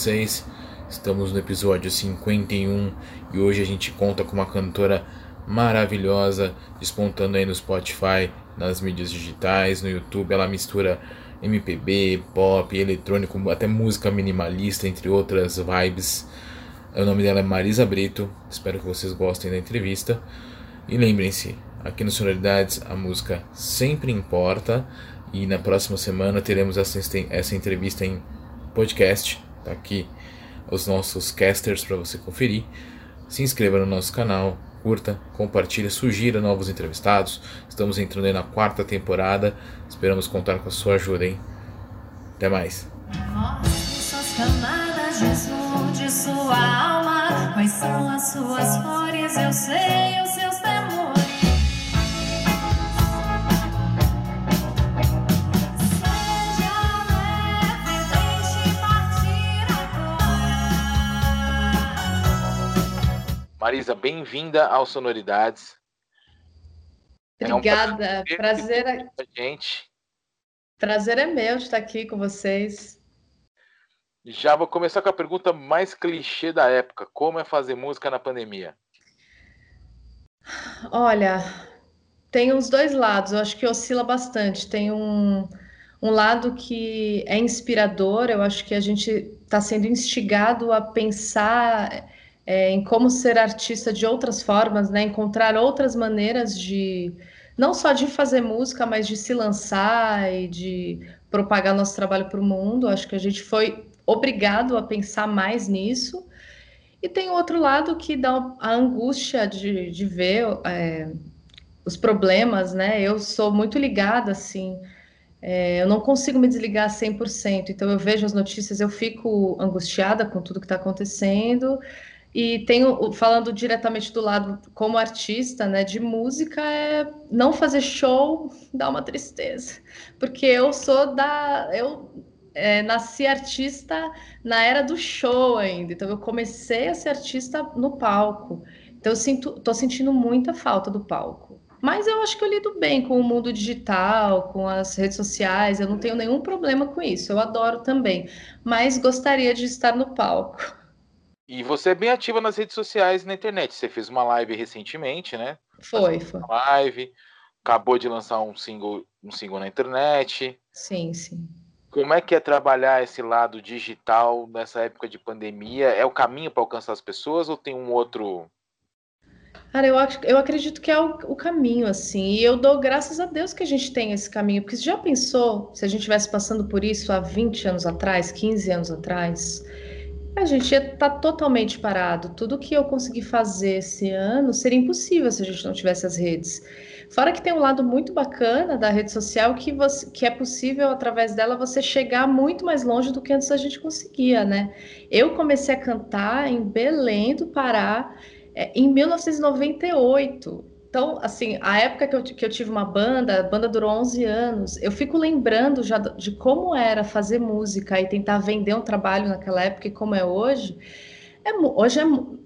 vocês? Estamos no episódio 51 e hoje a gente conta com uma cantora maravilhosa despontando aí no Spotify, nas mídias digitais, no YouTube. Ela mistura MPB, pop, eletrônico, até música minimalista, entre outras vibes. O nome dela é Marisa Brito. Espero que vocês gostem da entrevista. E lembrem-se, aqui no Sonoridades a música sempre importa. E na próxima semana teremos essa, essa entrevista em podcast. Tá aqui os nossos casters para você conferir. Se inscreva no nosso canal, curta, compartilhe, sugira novos entrevistados. Estamos entrando aí na quarta temporada. Esperamos contar com a sua ajuda, hein? Até mais. Quais são as suas cores? Eu sei os Marisa, bem-vinda ao Sonoridades. Obrigada, é um prazer, prazer é... gente. Prazer é meu de estar aqui com vocês. Já vou começar com a pergunta mais clichê da época: como é fazer música na pandemia? Olha, tem os dois lados, eu acho que oscila bastante. Tem um, um lado que é inspirador, eu acho que a gente está sendo instigado a pensar é, em como ser artista de outras formas, né? Encontrar outras maneiras de não só de fazer música, mas de se lançar e de propagar nosso trabalho para o mundo. Acho que a gente foi obrigado a pensar mais nisso. E tem outro lado que dá a angústia de, de ver é, os problemas, né? Eu sou muito ligada, assim, é, eu não consigo me desligar 100%, então eu vejo as notícias, eu fico angustiada com tudo que está acontecendo, e tenho, falando diretamente do lado como artista, né, de música, é não fazer show dá uma tristeza, porque eu sou da, eu é, nasci artista na era do show ainda, então eu comecei a ser artista no palco, então eu sinto, tô sentindo muita falta do palco. Mas eu acho que eu lido bem com o mundo digital, com as redes sociais, eu não tenho nenhum problema com isso, eu adoro também, mas gostaria de estar no palco. E você é bem ativa nas redes sociais e na internet. Você fez uma live recentemente, né? Foi, foi. Uma live, acabou de lançar um single, um single na internet. Sim, sim. Como é que é trabalhar esse lado digital nessa época de pandemia? É o caminho para alcançar as pessoas ou tem um outro? Cara, eu, eu acredito que é o, o, caminho, assim, e eu dou graças a Deus que a gente tem esse caminho, porque você já pensou se a gente estivesse passando por isso há 20 anos atrás, 15 anos atrás? A gente ia estar tá totalmente parado. Tudo que eu consegui fazer esse ano seria impossível se a gente não tivesse as redes. Fora que tem um lado muito bacana da rede social que, você, que é possível, através dela, você chegar muito mais longe do que antes a gente conseguia, né? Eu comecei a cantar em Belém do Pará é, em 1998. Então, assim, a época que eu, que eu tive uma banda, a banda durou 11 anos, eu fico lembrando já de como era fazer música e tentar vender um trabalho naquela época e como é hoje. É, hoje é,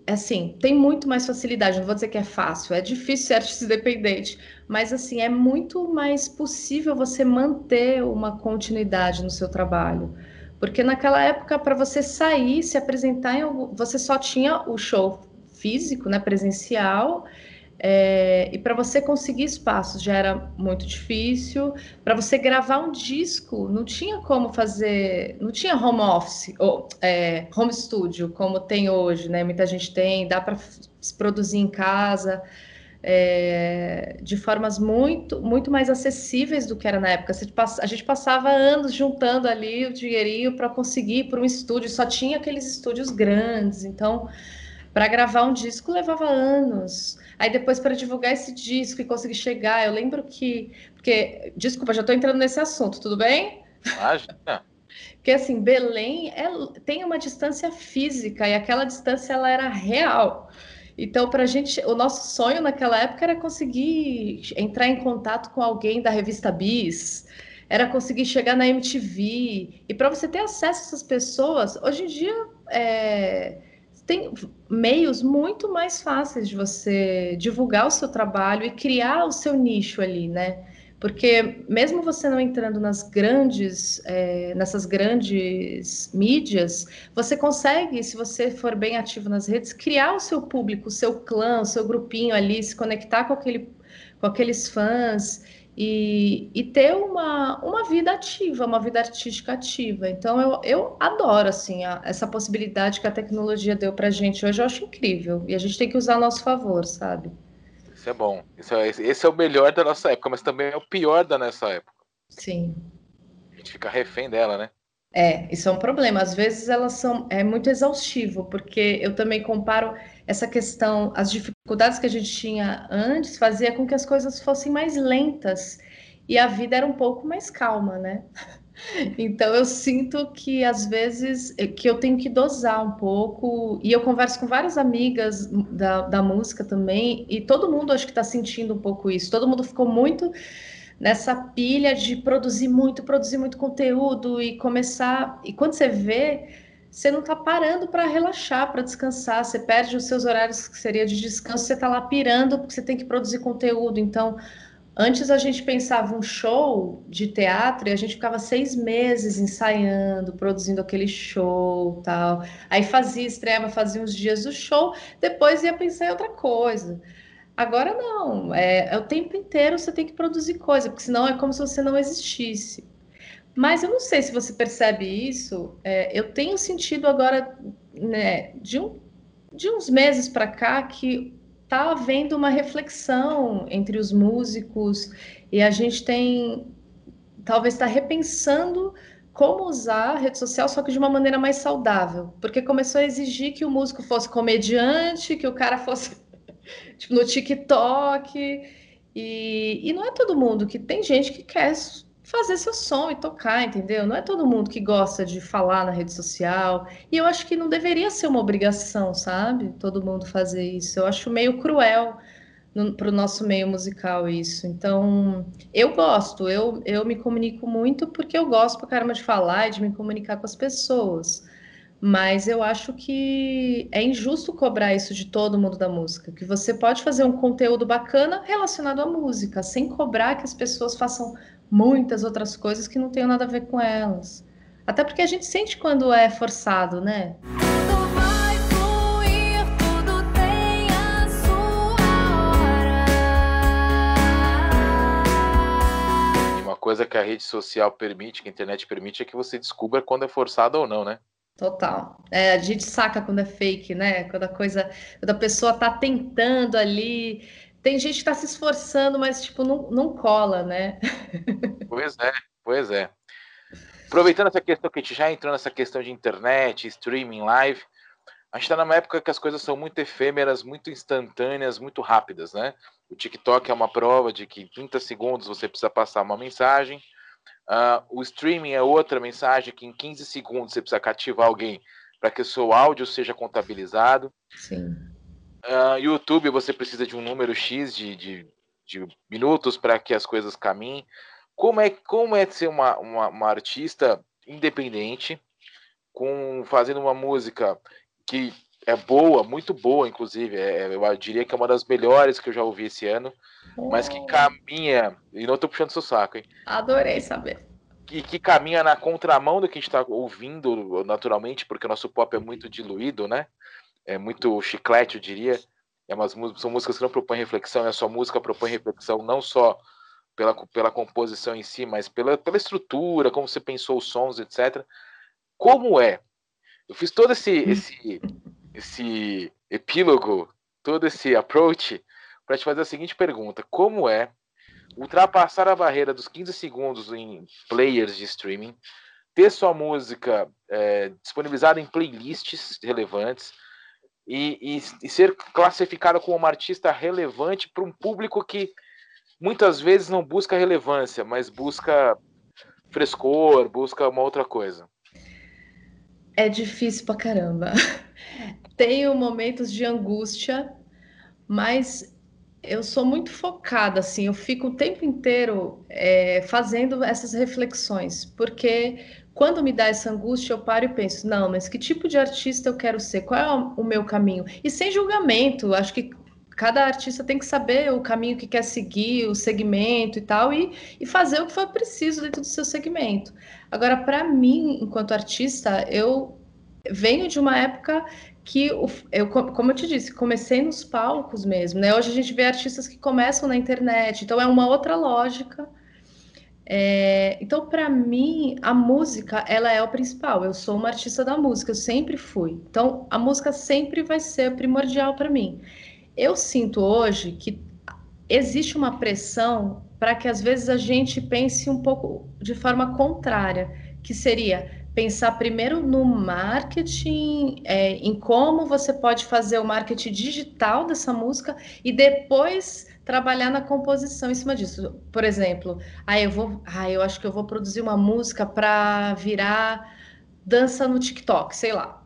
é, assim, tem muito mais facilidade, não vou dizer que é fácil, é difícil ser artista independente, mas assim, é muito mais possível você manter uma continuidade no seu trabalho. Porque naquela época, para você sair, se apresentar algum, você só tinha o show físico, né, presencial, é, e para você conseguir espaços já era muito difícil. Para você gravar um disco, não tinha como fazer, não tinha home office ou é, home studio como tem hoje, né? Muita gente tem, dá para se produzir em casa. é, de formas muito, muito mais acessíveis do que era na época. A gente passava anos juntando ali o dinheirinho para conseguir para um estúdio, só tinha aqueles estúdios grandes, então para gravar um disco levava anos. Aí depois para divulgar esse disco e conseguir chegar, eu lembro que, porque, desculpa, já estou entrando nesse assunto, tudo bem? Imagina. Porque assim, Belém é, tem uma distância física e aquela distância ela era real. Então, para a gente, o nosso sonho naquela época era conseguir entrar em contato com alguém da revista Bis, era conseguir chegar na MTV. E para você ter acesso a essas pessoas, hoje em dia é, tem meios muito mais fáceis de você divulgar o seu trabalho e criar o seu nicho ali, né? Porque mesmo você não entrando nas grandes, é, nessas grandes mídias, você consegue, se você for bem ativo nas redes, criar o seu público, o seu clã, o seu grupinho ali, se conectar com, aquele, com aqueles fãs e, e ter uma, uma vida ativa, uma vida artística ativa. Então eu, eu adoro assim a, essa possibilidade que a tecnologia deu para gente hoje, eu acho incrível e a gente tem que usar a nosso favor, sabe? Isso é bom. Isso é, esse é o melhor da nossa época, mas também é o pior da nossa época. Sim. A gente fica refém dela, né? É, isso é um problema. Às vezes elas são é muito exaustivo, porque eu também comparo essa questão, as dificuldades que a gente tinha antes fazia com que as coisas fossem mais lentas e a vida era um pouco mais calma, né? Então eu sinto que às vezes eh, que eu tenho que dosar um pouco, e eu converso com várias amigas da, da música também, e todo mundo acho que está sentindo um pouco isso. Todo mundo ficou muito nessa pilha de produzir muito, produzir muito conteúdo e começar. E quando você vê, você não está parando para relaxar, para descansar, você perde os seus horários que seria de descanso, você está lá pirando porque você tem que produzir conteúdo. Então Antes a gente pensava um show de teatro e a gente ficava seis meses ensaiando, produzindo aquele show tal. Aí fazia, estreava, fazia uns dias do show, depois ia pensar em outra coisa. Agora não, é, é o tempo inteiro você tem que produzir coisa, porque senão é como se você não existisse. Mas eu não sei se você percebe isso. É, eu tenho sentido agora, né, de, um, de uns meses para cá, que está havendo uma reflexão entre os músicos e a gente tem talvez está repensando como usar a rede social, só que de uma maneira mais saudável, porque começou a exigir que o músico fosse comediante, que o cara fosse tipo, no TikTok, e, e não é todo mundo que tem gente que quer fazer seu som e tocar, entendeu? Não é todo mundo que gosta de falar na rede social. E eu acho que não deveria ser uma obrigação, sabe? Todo mundo fazer isso. Eu acho meio cruel para o nosso meio musical isso. Então, eu gosto, eu, eu me comunico muito porque eu gosto pra caramba de falar e de me comunicar com as pessoas. Mas eu acho que é injusto cobrar isso de todo mundo da música, que você pode fazer um conteúdo bacana relacionado à música, sem cobrar que as pessoas façam muitas outras coisas que não tem nada a ver com elas. Até porque a gente sente quando é forçado, né? Uma coisa que a rede social permite, que a internet permite, é que você descubra quando é forçado ou não, né? Total. É, a gente saca quando é fake, né? Quando a coisa, quando a pessoa tá tentando ali tem gente que está se esforçando, mas tipo, não, não cola, né? Pois é, pois é. Aproveitando essa questão que a gente já entrou nessa questão de internet, streaming, live, a gente está numa época que as coisas são muito efêmeras, muito instantâneas, muito rápidas, né? O TikTok é uma prova de que em 30 segundos você precisa passar uma mensagem. Uh, o streaming é outra mensagem que em 15 segundos você precisa cativar alguém para que o seu áudio seja contabilizado. Sim. Uh, YouTube, você precisa de um número X de, de, de minutos para que as coisas caminhem. Como é, como é ser uma, uma, uma artista independente, com fazendo uma música que é boa, muito boa, inclusive. É, eu diria que é uma das melhores que eu já ouvi esse ano, oh. mas que oh. caminha. E não estou puxando seu saco, hein? Adorei saber. E que caminha na contramão do que a gente está ouvindo naturalmente, porque o nosso pop é muito diluído, né? É muito chiclete, eu diria. É umas, são músicas que não propõem reflexão, a sua música propõe reflexão não só pela, pela composição em si, mas pela, pela estrutura, como você pensou os sons, etc. Como é? Eu fiz todo esse, esse, esse epílogo, todo esse approach, para te fazer a seguinte pergunta: como é ultrapassar a barreira dos 15 segundos em players de streaming, ter sua música é, disponibilizada em playlists relevantes e, e, e ser classificada como uma artista relevante para um público que muitas vezes não busca relevância, mas busca frescor, busca uma outra coisa. É difícil pra caramba. Tenho momentos de angústia, mas eu sou muito focada, assim, eu fico o tempo inteiro é, fazendo essas reflexões, porque quando me dá essa angústia, eu paro e penso, não, mas que tipo de artista eu quero ser? Qual é o meu caminho? E sem julgamento, acho que cada artista tem que saber o caminho que quer seguir, o segmento e tal, e, e fazer o que for preciso dentro do seu segmento. Agora, para mim, enquanto artista, eu venho de uma época que eu, como eu te disse, comecei nos palcos mesmo, né? Hoje a gente vê artistas que começam na internet, então é uma outra lógica. É, então, para mim, a música ela é o principal. Eu sou uma artista da música, eu sempre fui. Então, a música sempre vai ser primordial para mim. Eu sinto hoje que existe uma pressão para que às vezes a gente pense um pouco de forma contrária, que seria pensar primeiro no marketing, é, em como você pode fazer o marketing digital dessa música e depois trabalhar na composição em cima disso. Por exemplo, ah, eu vou, ah, eu acho que eu vou produzir uma música para virar dança no TikTok, sei lá.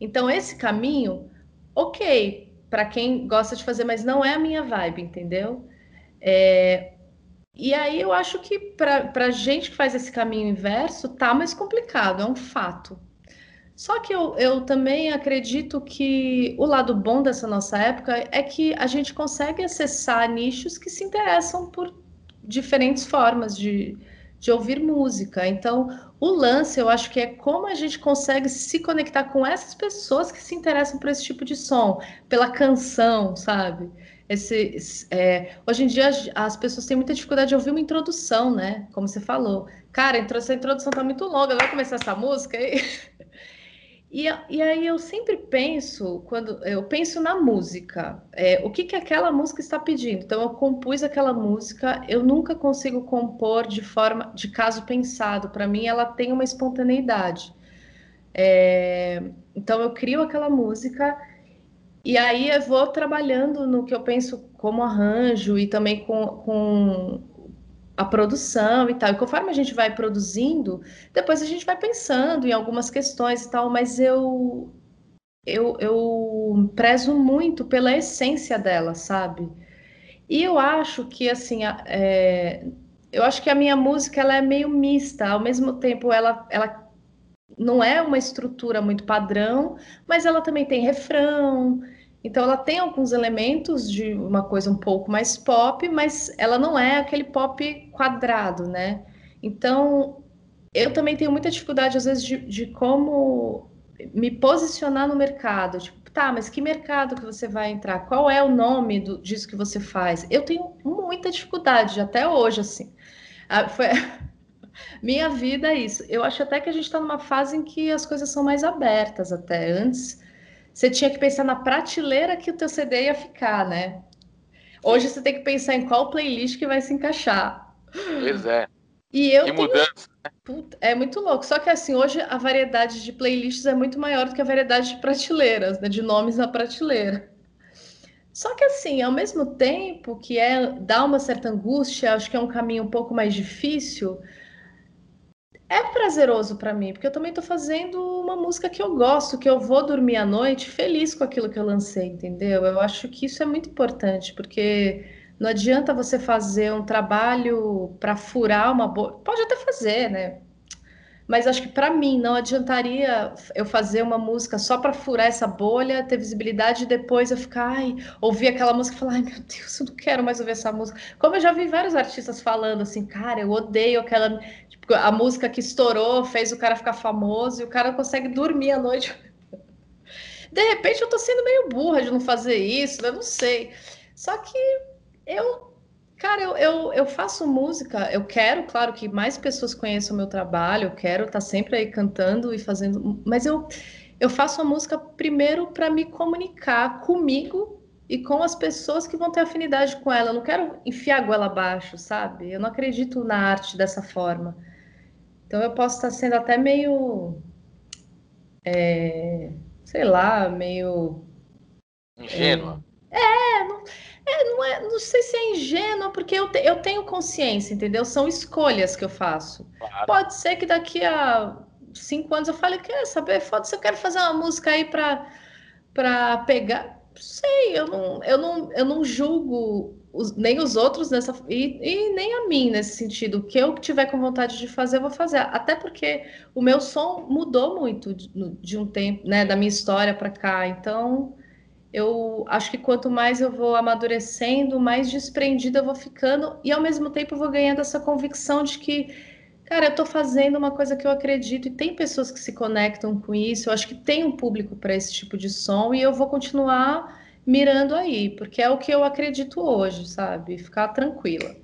Então esse caminho, ok, para quem gosta de fazer, mas não é a minha vibe, entendeu? É, e aí eu acho que para a gente que faz esse caminho inverso, tá mais complicado, é um fato. Só que eu, eu também acredito que o lado bom dessa nossa época é que a gente consegue acessar nichos que se interessam por diferentes formas de, de ouvir música. Então, o lance, eu acho que é como a gente consegue se conectar com essas pessoas que se interessam por esse tipo de som, pela canção, sabe? esse, é, hoje em dia as, as, pessoas têm muita dificuldade de ouvir uma introdução, né? Como você falou. Cara, essa introdução tá muito longa, vai começar essa música aí. E, e aí eu sempre penso, quando eu penso na música, é, o que, que aquela música está pedindo. Então eu compus aquela música, eu nunca consigo compor de forma de caso pensado. Para mim, ela tem uma espontaneidade. É, então eu crio aquela música e aí eu vou trabalhando no que eu penso como arranjo e também com, com a produção e tal. E conforme a gente vai produzindo, depois a gente vai pensando em algumas questões e tal, mas eu eu, eu prezo muito pela essência dela, sabe? E eu acho que assim, é, eu acho que a minha música ela é meio mista, ao mesmo tempo ela, ela não é uma estrutura muito padrão, mas ela também tem refrão. Então ela tem alguns elementos de uma coisa um pouco mais pop, mas ela não é aquele pop quadrado, né? Então eu também tenho muita dificuldade às vezes de, de como me posicionar no mercado. Tipo, tá, mas que mercado que você vai entrar? Qual é o nome do, disso que você faz? Eu tenho muita dificuldade até hoje, assim. Ah, foi minha vida é isso. Eu acho até que a gente está numa fase em que as coisas são mais abertas até. Antes, você tinha que pensar na prateleira que o teu CD ia ficar, né? Hoje você tem que pensar em qual playlist que vai se encaixar. Pois é. E eu que tenho... mudança. Puta, é muito louco. Só que assim, hoje a variedade de playlists é muito maior do que a variedade de prateleiras, né? De nomes na prateleira. Só que assim, ao mesmo tempo que é dá uma certa angústia, acho que é um caminho um pouco mais difícil, é prazeroso para mim, porque eu também estou fazendo uma música que eu gosto, que eu vou dormir à noite feliz com aquilo que eu lancei, entendeu? Eu acho que isso é muito importante, porque não adianta você fazer um trabalho para furar uma bolha. Pode até fazer, né? Mas acho que para mim não adiantaria eu fazer uma música só para furar essa bolha, ter visibilidade e depois eu ficar, ai, ouvir aquela música e falar, ai meu Deus, eu não quero mais ouvir essa música. Como eu já vi vários artistas falando assim, cara, eu odeio aquela a música que estourou fez o cara ficar famoso e o cara consegue dormir à noite. De repente eu tô sendo meio burra de não fazer isso, eu não sei. Só que eu, cara, eu, eu, eu faço música, eu quero, claro, que mais pessoas conheçam o meu trabalho, eu quero estar tá sempre aí cantando e fazendo, mas eu, eu faço a música primeiro para me comunicar comigo e com as pessoas que vão ter afinidade com ela. Eu não quero enfiar a goela abaixo, sabe? Eu não acredito na arte dessa forma. Então eu posso estar sendo até meio. É, sei lá, meio. Ingênua. É, é não, é, não, é, não sei se é ingênua, porque eu, te, eu tenho consciência, entendeu? São escolhas que eu faço. Claro. Pode ser que daqui a cinco anos eu fale, quer saber, foda-se, eu quero fazer uma música aí para pegar sei, eu não, eu não, eu não julgo os, nem os outros nessa e, e, nem a mim nesse sentido. O que eu tiver com vontade de fazer, eu vou fazer. Até porque o meu som mudou muito de, de um tempo, né, da minha história para cá. Então, eu acho que quanto mais eu vou amadurecendo, mais desprendida eu vou ficando e ao mesmo tempo eu vou ganhando essa convicção de que cara, eu estou fazendo uma coisa que eu acredito e tem pessoas que se conectam com isso. Eu acho que tem um público para esse tipo de som e eu vou continuar mirando aí, porque é o que eu acredito hoje, sabe? Ficar tranquila.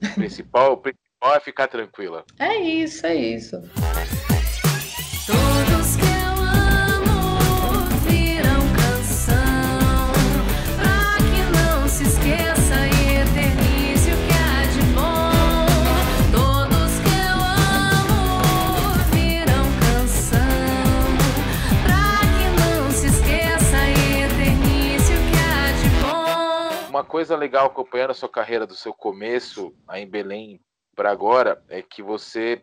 O principal, o principal é ficar tranquila. É isso, é isso. Coisa legal acompanhando a sua carreira do seu começo aí em Belém para agora é que você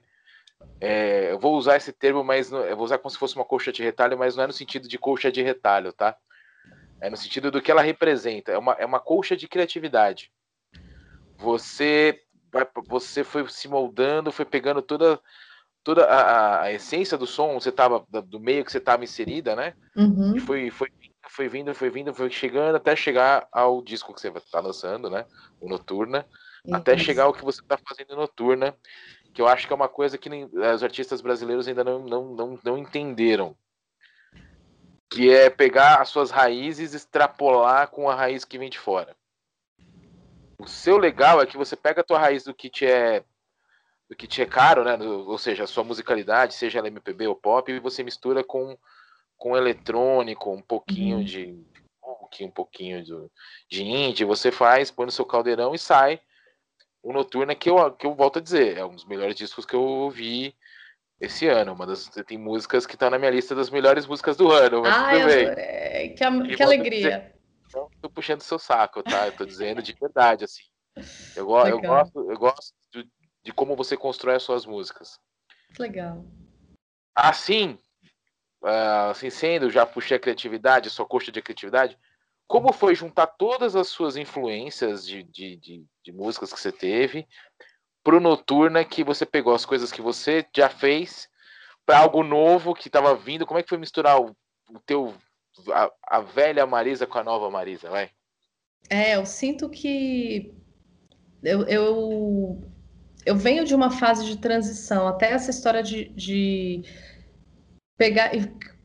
é, eu vou usar esse termo, mas não, eu vou usar como se fosse uma colcha de retalho, mas não é no sentido de colcha de retalho, tá? É no sentido do que ela representa. É uma, é uma colcha de criatividade. Você você foi se moldando, foi pegando toda toda a, a essência do som, você tava do meio que você estava inserida, né? Uhum. E foi, foi foi vindo, foi vindo, foi chegando até chegar ao disco que você está lançando, né? O Noturna, Isso. até chegar ao que você está fazendo Noturna, que eu acho que é uma coisa que nem, os artistas brasileiros ainda não, não, não, não entenderam. Que é pegar as suas raízes e extrapolar com a raiz que vem de fora. O seu legal é que você pega a tua raiz do que te é do que te é caro, né? ou seja, a sua musicalidade, seja ela MPB ou pop, e você mistura com com eletrônico, um pouquinho uhum. de um pouquinho de, de indie, você faz, põe no seu caldeirão e sai. O Noturna, que eu, que eu volto a dizer, é um dos melhores discos que eu ouvi esse ano. Uma das, tem músicas que tá na minha lista das melhores músicas do ano. Mas ah, tudo bem. Que, que alegria. não tô puxando seu saco, tá? Eu tô dizendo de verdade, assim. Eu, go eu gosto, eu gosto de, de como você constrói as suas músicas. Legal. Assim, uh, assim sendo, já puxei a criatividade, sua coxa de criatividade, como foi juntar todas as suas influências de, de, de, de músicas que você teve pro Noturna, que você pegou as coisas que você já fez para algo novo que estava vindo, como é que foi misturar o, o teu a, a, velha Marisa com a nova Marisa, vai? É, eu sinto que eu, eu, eu venho de uma fase de transição, até essa história de, de pegar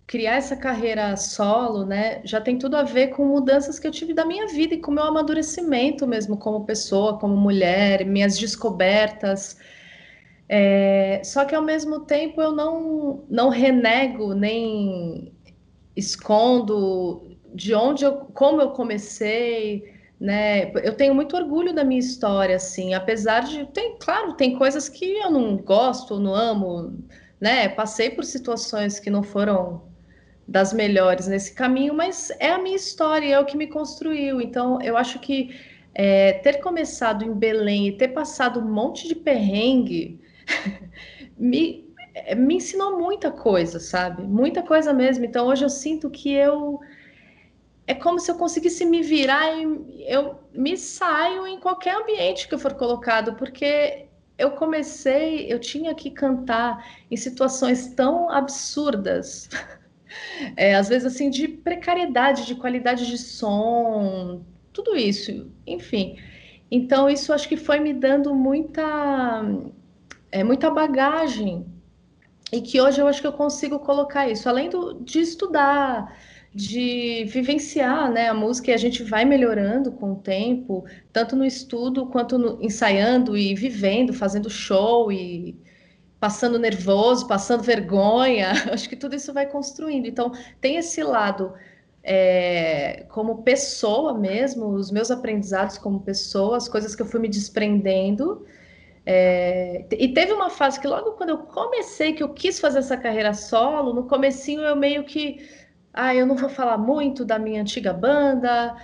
criar essa carreira solo, né, já tem tudo a ver com mudanças que eu tive da minha vida e com meu amadurecimento mesmo como pessoa, como mulher, minhas descobertas. É, só que ao mesmo tempo eu não, não renego nem escondo de onde eu, como eu comecei, né? Eu tenho muito orgulho da minha história, assim, apesar de tem, claro, tem coisas que eu não gosto, não amo, né? Passei por situações que não foram das melhores nesse caminho, mas é a minha história, é o que me construiu. Então, eu acho que é, ter começado em Belém e ter passado um monte de perrengue me, me ensinou muita coisa, sabe? Muita coisa mesmo. Então, hoje eu sinto que eu. É como se eu conseguisse me virar e eu me saio em qualquer ambiente que eu for colocado, porque eu comecei, eu tinha que cantar em situações tão absurdas, é, às vezes assim, de precariedade, de qualidade de som, tudo isso, enfim. Então, isso acho que foi me dando muita, é, muita bagagem, e que hoje eu acho que eu consigo colocar isso, além do, de estudar, de vivenciar né, a música e a gente vai melhorando com o tempo, tanto no estudo quanto no, ensaiando e vivendo, fazendo show e passando nervoso, passando vergonha. Acho que tudo isso vai construindo. Então, tem esse lado é, como pessoa mesmo, os meus aprendizados como pessoa, as coisas que eu fui me desprendendo. É, e teve uma fase que logo quando eu comecei, que eu quis fazer essa carreira solo, no comecinho eu meio que, ah, eu não vou falar muito da minha antiga banda,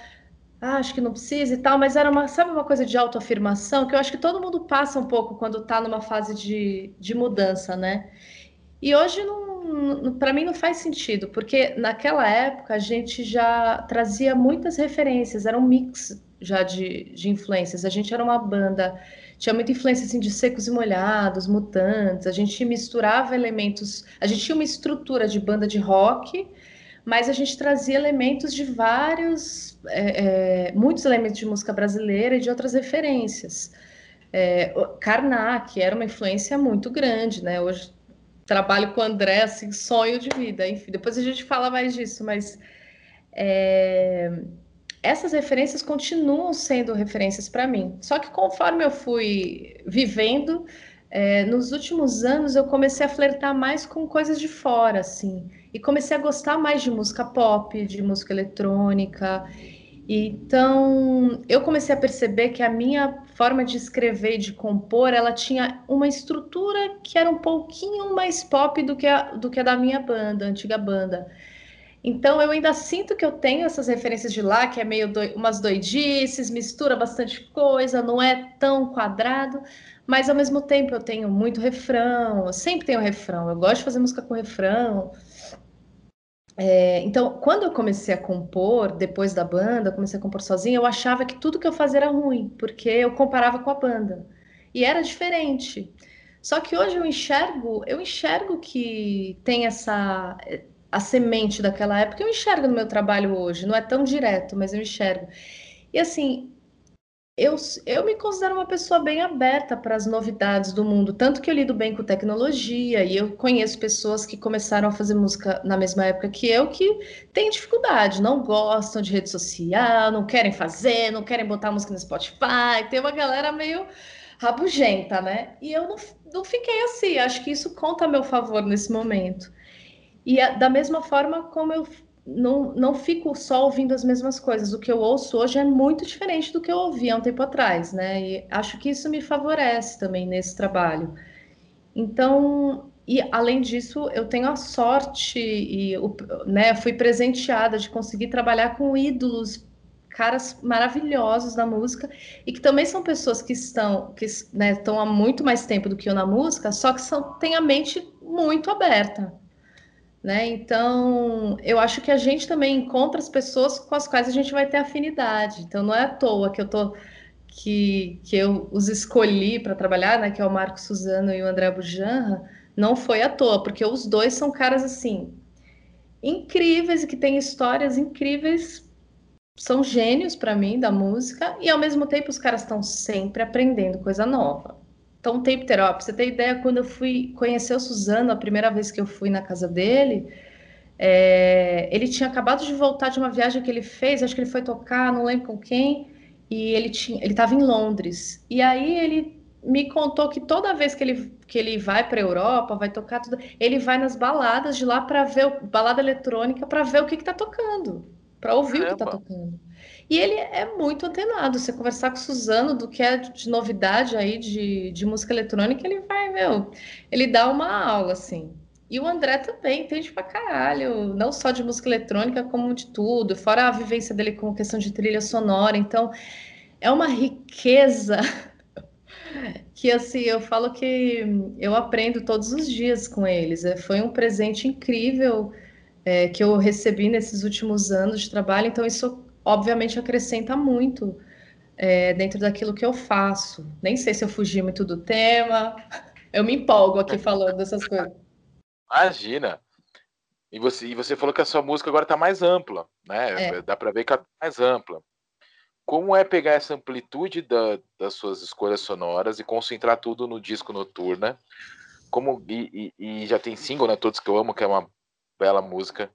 ah, acho que não precisa e tal, mas era uma, sabe uma coisa de autoafirmação que eu acho que todo mundo passa um pouco quando está numa fase de, de mudança, né? E hoje para mim não faz sentido, porque naquela época a gente já trazia muitas referências, era um mix já de, de influências. A gente era uma banda, tinha muita influência assim, de secos e molhados, mutantes, a gente misturava elementos, a gente tinha uma estrutura de banda de rock, mas a gente trazia elementos de vários, é, é, muitos elementos de música brasileira e de outras referências. É, Karnak era uma influência muito grande, né? Hoje trabalho com o André, assim, sonho de vida. Enfim, depois a gente fala mais disso, mas é, essas referências continuam sendo referências para mim. Só que conforme eu fui vivendo, é, nos últimos anos eu comecei a flertar mais com coisas de fora, assim, e comecei a gostar mais de música pop, de música eletrônica. Então, eu comecei a perceber que a minha forma de escrever e de compor, ela tinha uma estrutura que era um pouquinho mais pop do que a, do que a da minha banda, antiga banda. Então, eu ainda sinto que eu tenho essas referências de lá, que é meio do, umas doidices, mistura bastante coisa, não é tão quadrado, mas ao mesmo tempo eu tenho muito refrão, eu sempre tenho refrão, eu gosto de fazer música com refrão. É, então, quando eu comecei a compor, depois da banda, comecei a compor sozinha, eu achava que tudo que eu fazia era ruim, porque eu comparava com a banda. E era diferente. Só que hoje eu enxergo, eu enxergo que tem essa a semente daquela época, eu enxergo no meu trabalho hoje, não é tão direto, mas eu enxergo. E assim, eu, eu me considero uma pessoa bem aberta para as novidades do mundo, tanto que eu lido bem com tecnologia e eu conheço pessoas que começaram a fazer música na mesma época que eu que têm dificuldade, não gostam de rede social, não querem fazer, não querem botar música no Spotify. Tem uma galera meio rabugenta, né? E eu não, não fiquei assim, acho que isso conta a meu favor nesse momento. E da mesma forma como eu não, não fico só ouvindo as mesmas coisas. O que eu ouço hoje é muito diferente do que eu ouvia há um tempo atrás, né? E acho que isso me favorece também nesse trabalho. Então, e além disso, eu tenho a sorte e né, fui presenteada de conseguir trabalhar com ídolos, caras maravilhosos da música e que também são pessoas que estão que né, estão há muito mais tempo do que eu na música, só que são, têm a mente muito aberta. Né? Então, eu acho que a gente também encontra as pessoas com as quais a gente vai ter afinidade. Então, não é à toa que eu tô que, que eu os escolhi para trabalhar, né? Que é o Marco Suzano e o André Bujanra, não foi à toa, porque os dois são caras assim incríveis e que têm histórias incríveis, são gênios para mim da música e ao mesmo tempo os caras estão sempre aprendendo coisa nova. Então, o Tape Terop, você tem ideia, quando eu fui conhecer o Suzano, a primeira vez que eu fui na casa dele, é, ele tinha acabado de voltar de uma viagem que ele fez, acho que ele foi tocar, não lembro com quem, e ele tinha, ele estava em Londres. E aí ele me contou que toda vez que ele, que ele vai para a Europa, vai tocar tudo, ele vai nas baladas de lá para ver balada eletrônica para ver o que está tocando, para ouvir Caramba. o que está tocando. E ele é muito antenado. Você conversar com o Suzano do que é de novidade aí de, de música eletrônica, ele vai, meu, ele dá uma aula, assim. E o André também entende pra caralho, não só de música eletrônica, como de tudo, fora a vivência dele com questão de trilha sonora. Então, é uma riqueza que, assim, eu falo que eu aprendo todos os dias com eles. É, foi um presente incrível é, que eu recebi nesses últimos anos de trabalho, então isso obviamente acrescenta muito é, dentro daquilo que eu faço. Nem sei se eu fugi muito do tema. Eu me empolgo aqui falando dessas coisas. Imagina. E você, e você falou que a sua música agora está mais ampla, né? É. Dá para ver que ela está mais ampla. Como é pegar essa amplitude da, das suas escolhas sonoras e concentrar tudo no disco noturna? Como e, e, e já tem single, né? Todos que eu amo, que é uma bela música.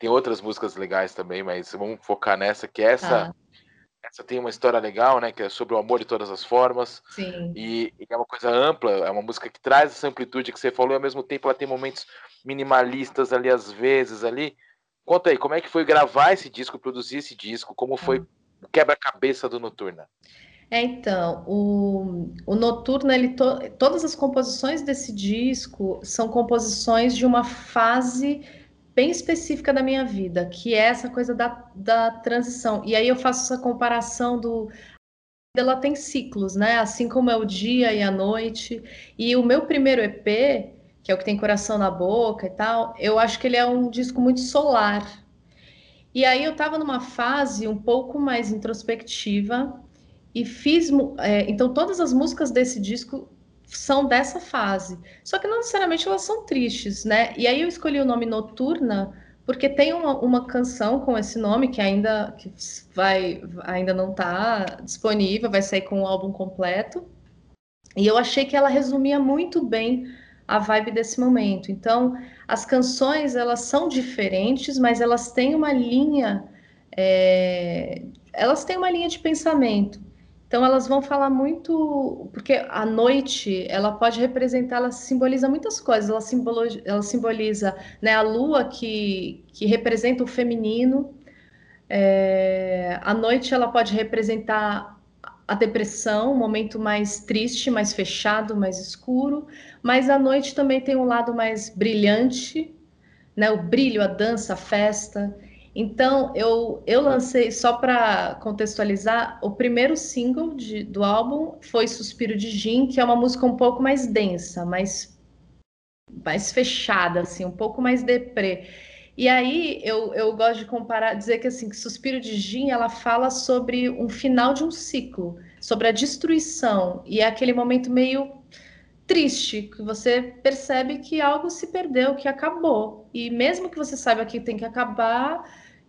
Tem outras músicas legais também, mas vamos focar nessa, que essa, ah. essa tem uma história legal, né? Que é sobre o amor de todas as formas. Sim. E, e, é uma coisa ampla, é uma música que traz essa amplitude que você falou, e ao mesmo tempo ela tem momentos minimalistas ali, às vezes, ali. Conta aí, como é que foi gravar esse disco, produzir esse disco? Como foi ah. o quebra-cabeça do Noturna? É, então, o, o Noturna, ele to, todas as composições desse disco são composições de uma fase bem específica da minha vida, que é essa coisa da, da transição. E aí eu faço essa comparação do. Ela tem ciclos, né? Assim como é o dia e a noite. E o meu primeiro EP, que é o que tem coração na boca e tal, eu acho que ele é um disco muito solar. E aí eu estava numa fase um pouco mais introspectiva, e fiz. É, então, todas as músicas desse disco são dessa fase. Só que não necessariamente elas são tristes, né? E aí eu escolhi o nome Noturna porque tem uma, uma canção com esse nome que ainda que vai ainda não está disponível, vai sair com o álbum completo. E eu achei que ela resumia muito bem a vibe desse momento. Então, as canções elas são diferentes, mas elas têm uma linha, é, elas têm uma linha de pensamento. Então elas vão falar muito, porque a noite ela pode representar, ela simboliza muitas coisas. Ela simboliza, ela simboliza né, a lua que, que representa o feminino. É, a noite ela pode representar a depressão, um momento mais triste, mais fechado, mais escuro. Mas a noite também tem um lado mais brilhante, né, o brilho, a dança, a festa. Então, eu, eu lancei, só para contextualizar, o primeiro single de, do álbum foi Suspiro de Gin, que é uma música um pouco mais densa, mais, mais fechada, assim, um pouco mais deprê. E aí eu, eu gosto de comparar, dizer que assim, que Suspiro de Gin ela fala sobre um final de um ciclo, sobre a destruição, e é aquele momento meio triste, que você percebe que algo se perdeu, que acabou. E mesmo que você saiba que tem que acabar,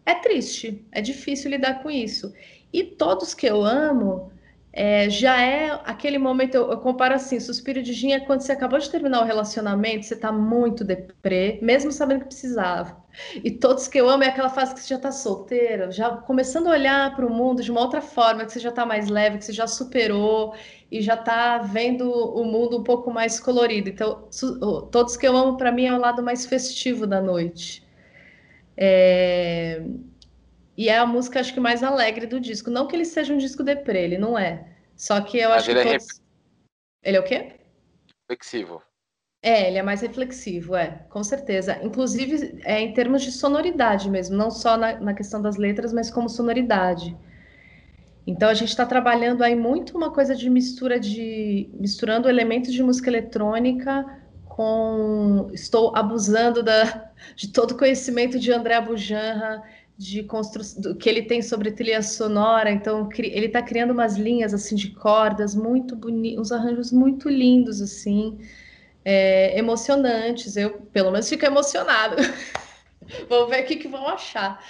é triste, é difícil lidar com isso. E todos que eu amo, é, já é aquele momento, eu, eu, comparo assim, suspiro de gin é quando você acabou de terminar o relacionamento, você tá muito deprê, mesmo sabendo que precisava. E todos que eu amo é aquela fase que você já tá solteira, já começando a olhar para o mundo de uma outra forma, que você já tá mais leve, que você já superou e já tá vendo o mundo um pouco mais colorido. Então, todos que eu amo para mim é o lado mais festivo da noite. É... E é a música, acho que, mais alegre do disco. Não que ele seja um disco deprê, ele não é. Só que eu Mas acho ele que. É todos... É Ele é o quê? Reflexivo. É, ele é mais reflexivo, é, com certeza. Inclusive, é em termos de sonoridade mesmo, não só na, na questão das letras, mas como sonoridade. Então a gente está trabalhando aí muito uma coisa de mistura de misturando elementos de música eletrônica com estou abusando da, de todo o conhecimento de André Bujanra, de construção que ele tem sobre trilha sonora, então ele está criando umas linhas assim de cordas muito bonitos, uns arranjos muito lindos assim, é, emocionantes. Eu pelo menos fico emocionado. Vamos ver o que, que vão achar.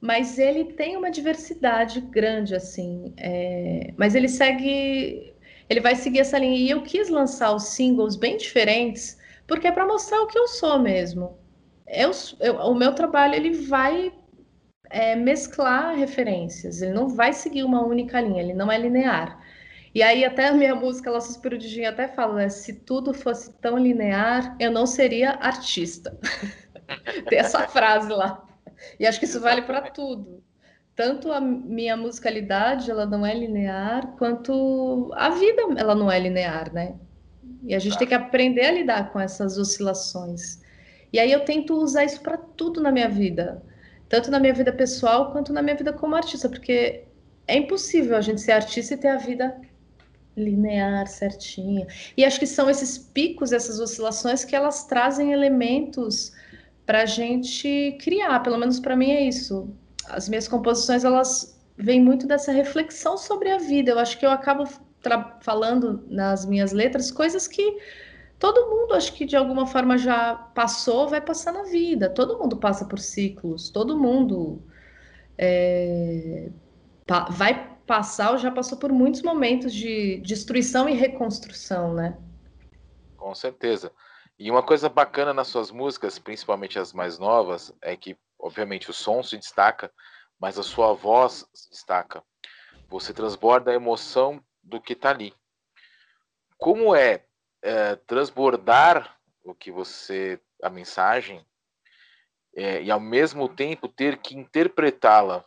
Mas ele tem uma diversidade grande assim, é, mas ele segue, ele vai seguir essa linha. E eu quis lançar os singles bem diferentes porque é para mostrar o que eu sou mesmo. Eu, eu, o meu trabalho ele vai é, mesclar referências, ele não vai seguir uma única linha, ele não é linear. E aí até a minha música, ela Suspiro de Gin, até fala, né, se tudo fosse tão linear, eu não seria artista. Tem essa frase lá. E acho que isso vale para tudo. Tanto a minha musicalidade, ela não é linear, quanto a vida, ela não é linear, né? E a gente tá. tem que aprender a lidar com essas oscilações. E aí eu tento usar isso para tudo na minha vida, tanto na minha vida pessoal quanto na minha vida como artista, porque é impossível a gente ser artista e ter a vida linear, certinha. E acho que são esses picos, essas oscilações que elas trazem elementos para a gente criar. Pelo menos para mim é isso. As minhas composições elas vêm muito dessa reflexão sobre a vida. Eu acho que eu acabo falando nas minhas letras coisas que todo mundo, acho que de alguma forma já passou, vai passar na vida. Todo mundo passa por ciclos, todo mundo é, vai passar ou já passou por muitos momentos de destruição e reconstrução, né? Com certeza. E uma coisa bacana nas suas músicas, principalmente as mais novas, é que, obviamente, o som se destaca, mas a sua voz se destaca. Você transborda a emoção do que está ali. Como é, é, transbordar o que você, a mensagem, é, e ao mesmo tempo ter que interpretá-la.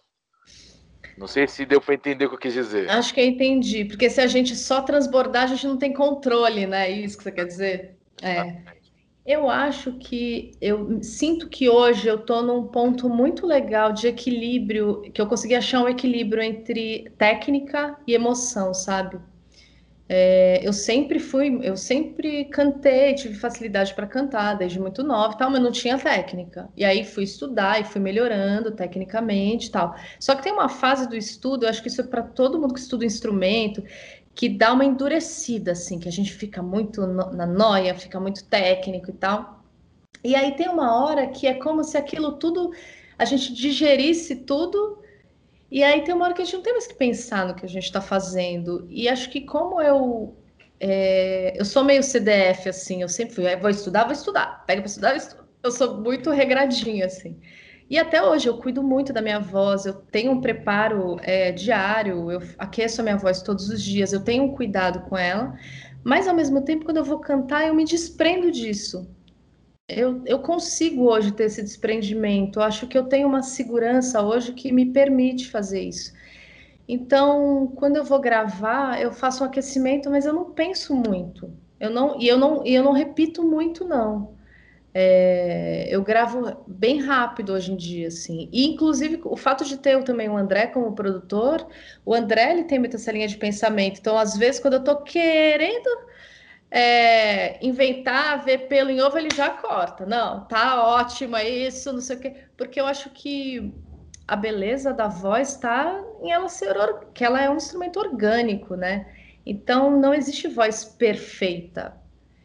Não sei se deu para entender o que eu quis dizer. Acho que eu entendi, porque se a gente só transbordar, a gente não tem controle, né? É isso que você quer dizer? É. Eu acho que eu sinto que hoje eu estou num ponto muito legal de equilíbrio, que eu consegui achar um equilíbrio entre técnica e emoção, sabe? É, eu sempre fui, eu sempre cantei, tive facilidade para cantar desde muito nova, tal, mas não tinha técnica. E aí fui estudar e fui melhorando tecnicamente, tal. Só que tem uma fase do estudo, eu acho que isso é para todo mundo que estuda instrumento, que dá uma endurecida, assim, que a gente fica muito no, na noia, fica muito técnico e tal. E aí tem uma hora que é como se aquilo tudo a gente digerisse tudo e aí tem uma hora que a gente não tem mais que pensar no que a gente está fazendo. E acho que como eu é, eu sou meio CDF, assim, eu sempre fui, vou estudar, vou estudar, pega para estudar, eu, estudo. eu sou muito regradinha, assim. E até hoje eu cuido muito da minha voz, eu tenho um preparo é, diário, eu aqueço a minha voz todos os dias, eu tenho um cuidado com ela, mas ao mesmo tempo, quando eu vou cantar, eu me desprendo disso eu, eu consigo hoje ter esse desprendimento. Eu acho que eu tenho uma segurança hoje que me permite fazer isso. Então, quando eu vou gravar, eu faço um aquecimento, mas eu não penso muito. Eu não, e eu não, e eu não repito muito, não. É, eu gravo bem rápido hoje em dia, assim. E, inclusive, o fato de ter eu também o André como produtor, o André ele tem muita essa linha de pensamento. Então, às vezes, quando eu tô querendo é, inventar, ver pelo em ovo, ele já corta. Não, tá ótimo é isso, não sei o quê. Porque eu acho que a beleza da voz está em ela ser que ela é um instrumento orgânico, né? Então não existe voz perfeita.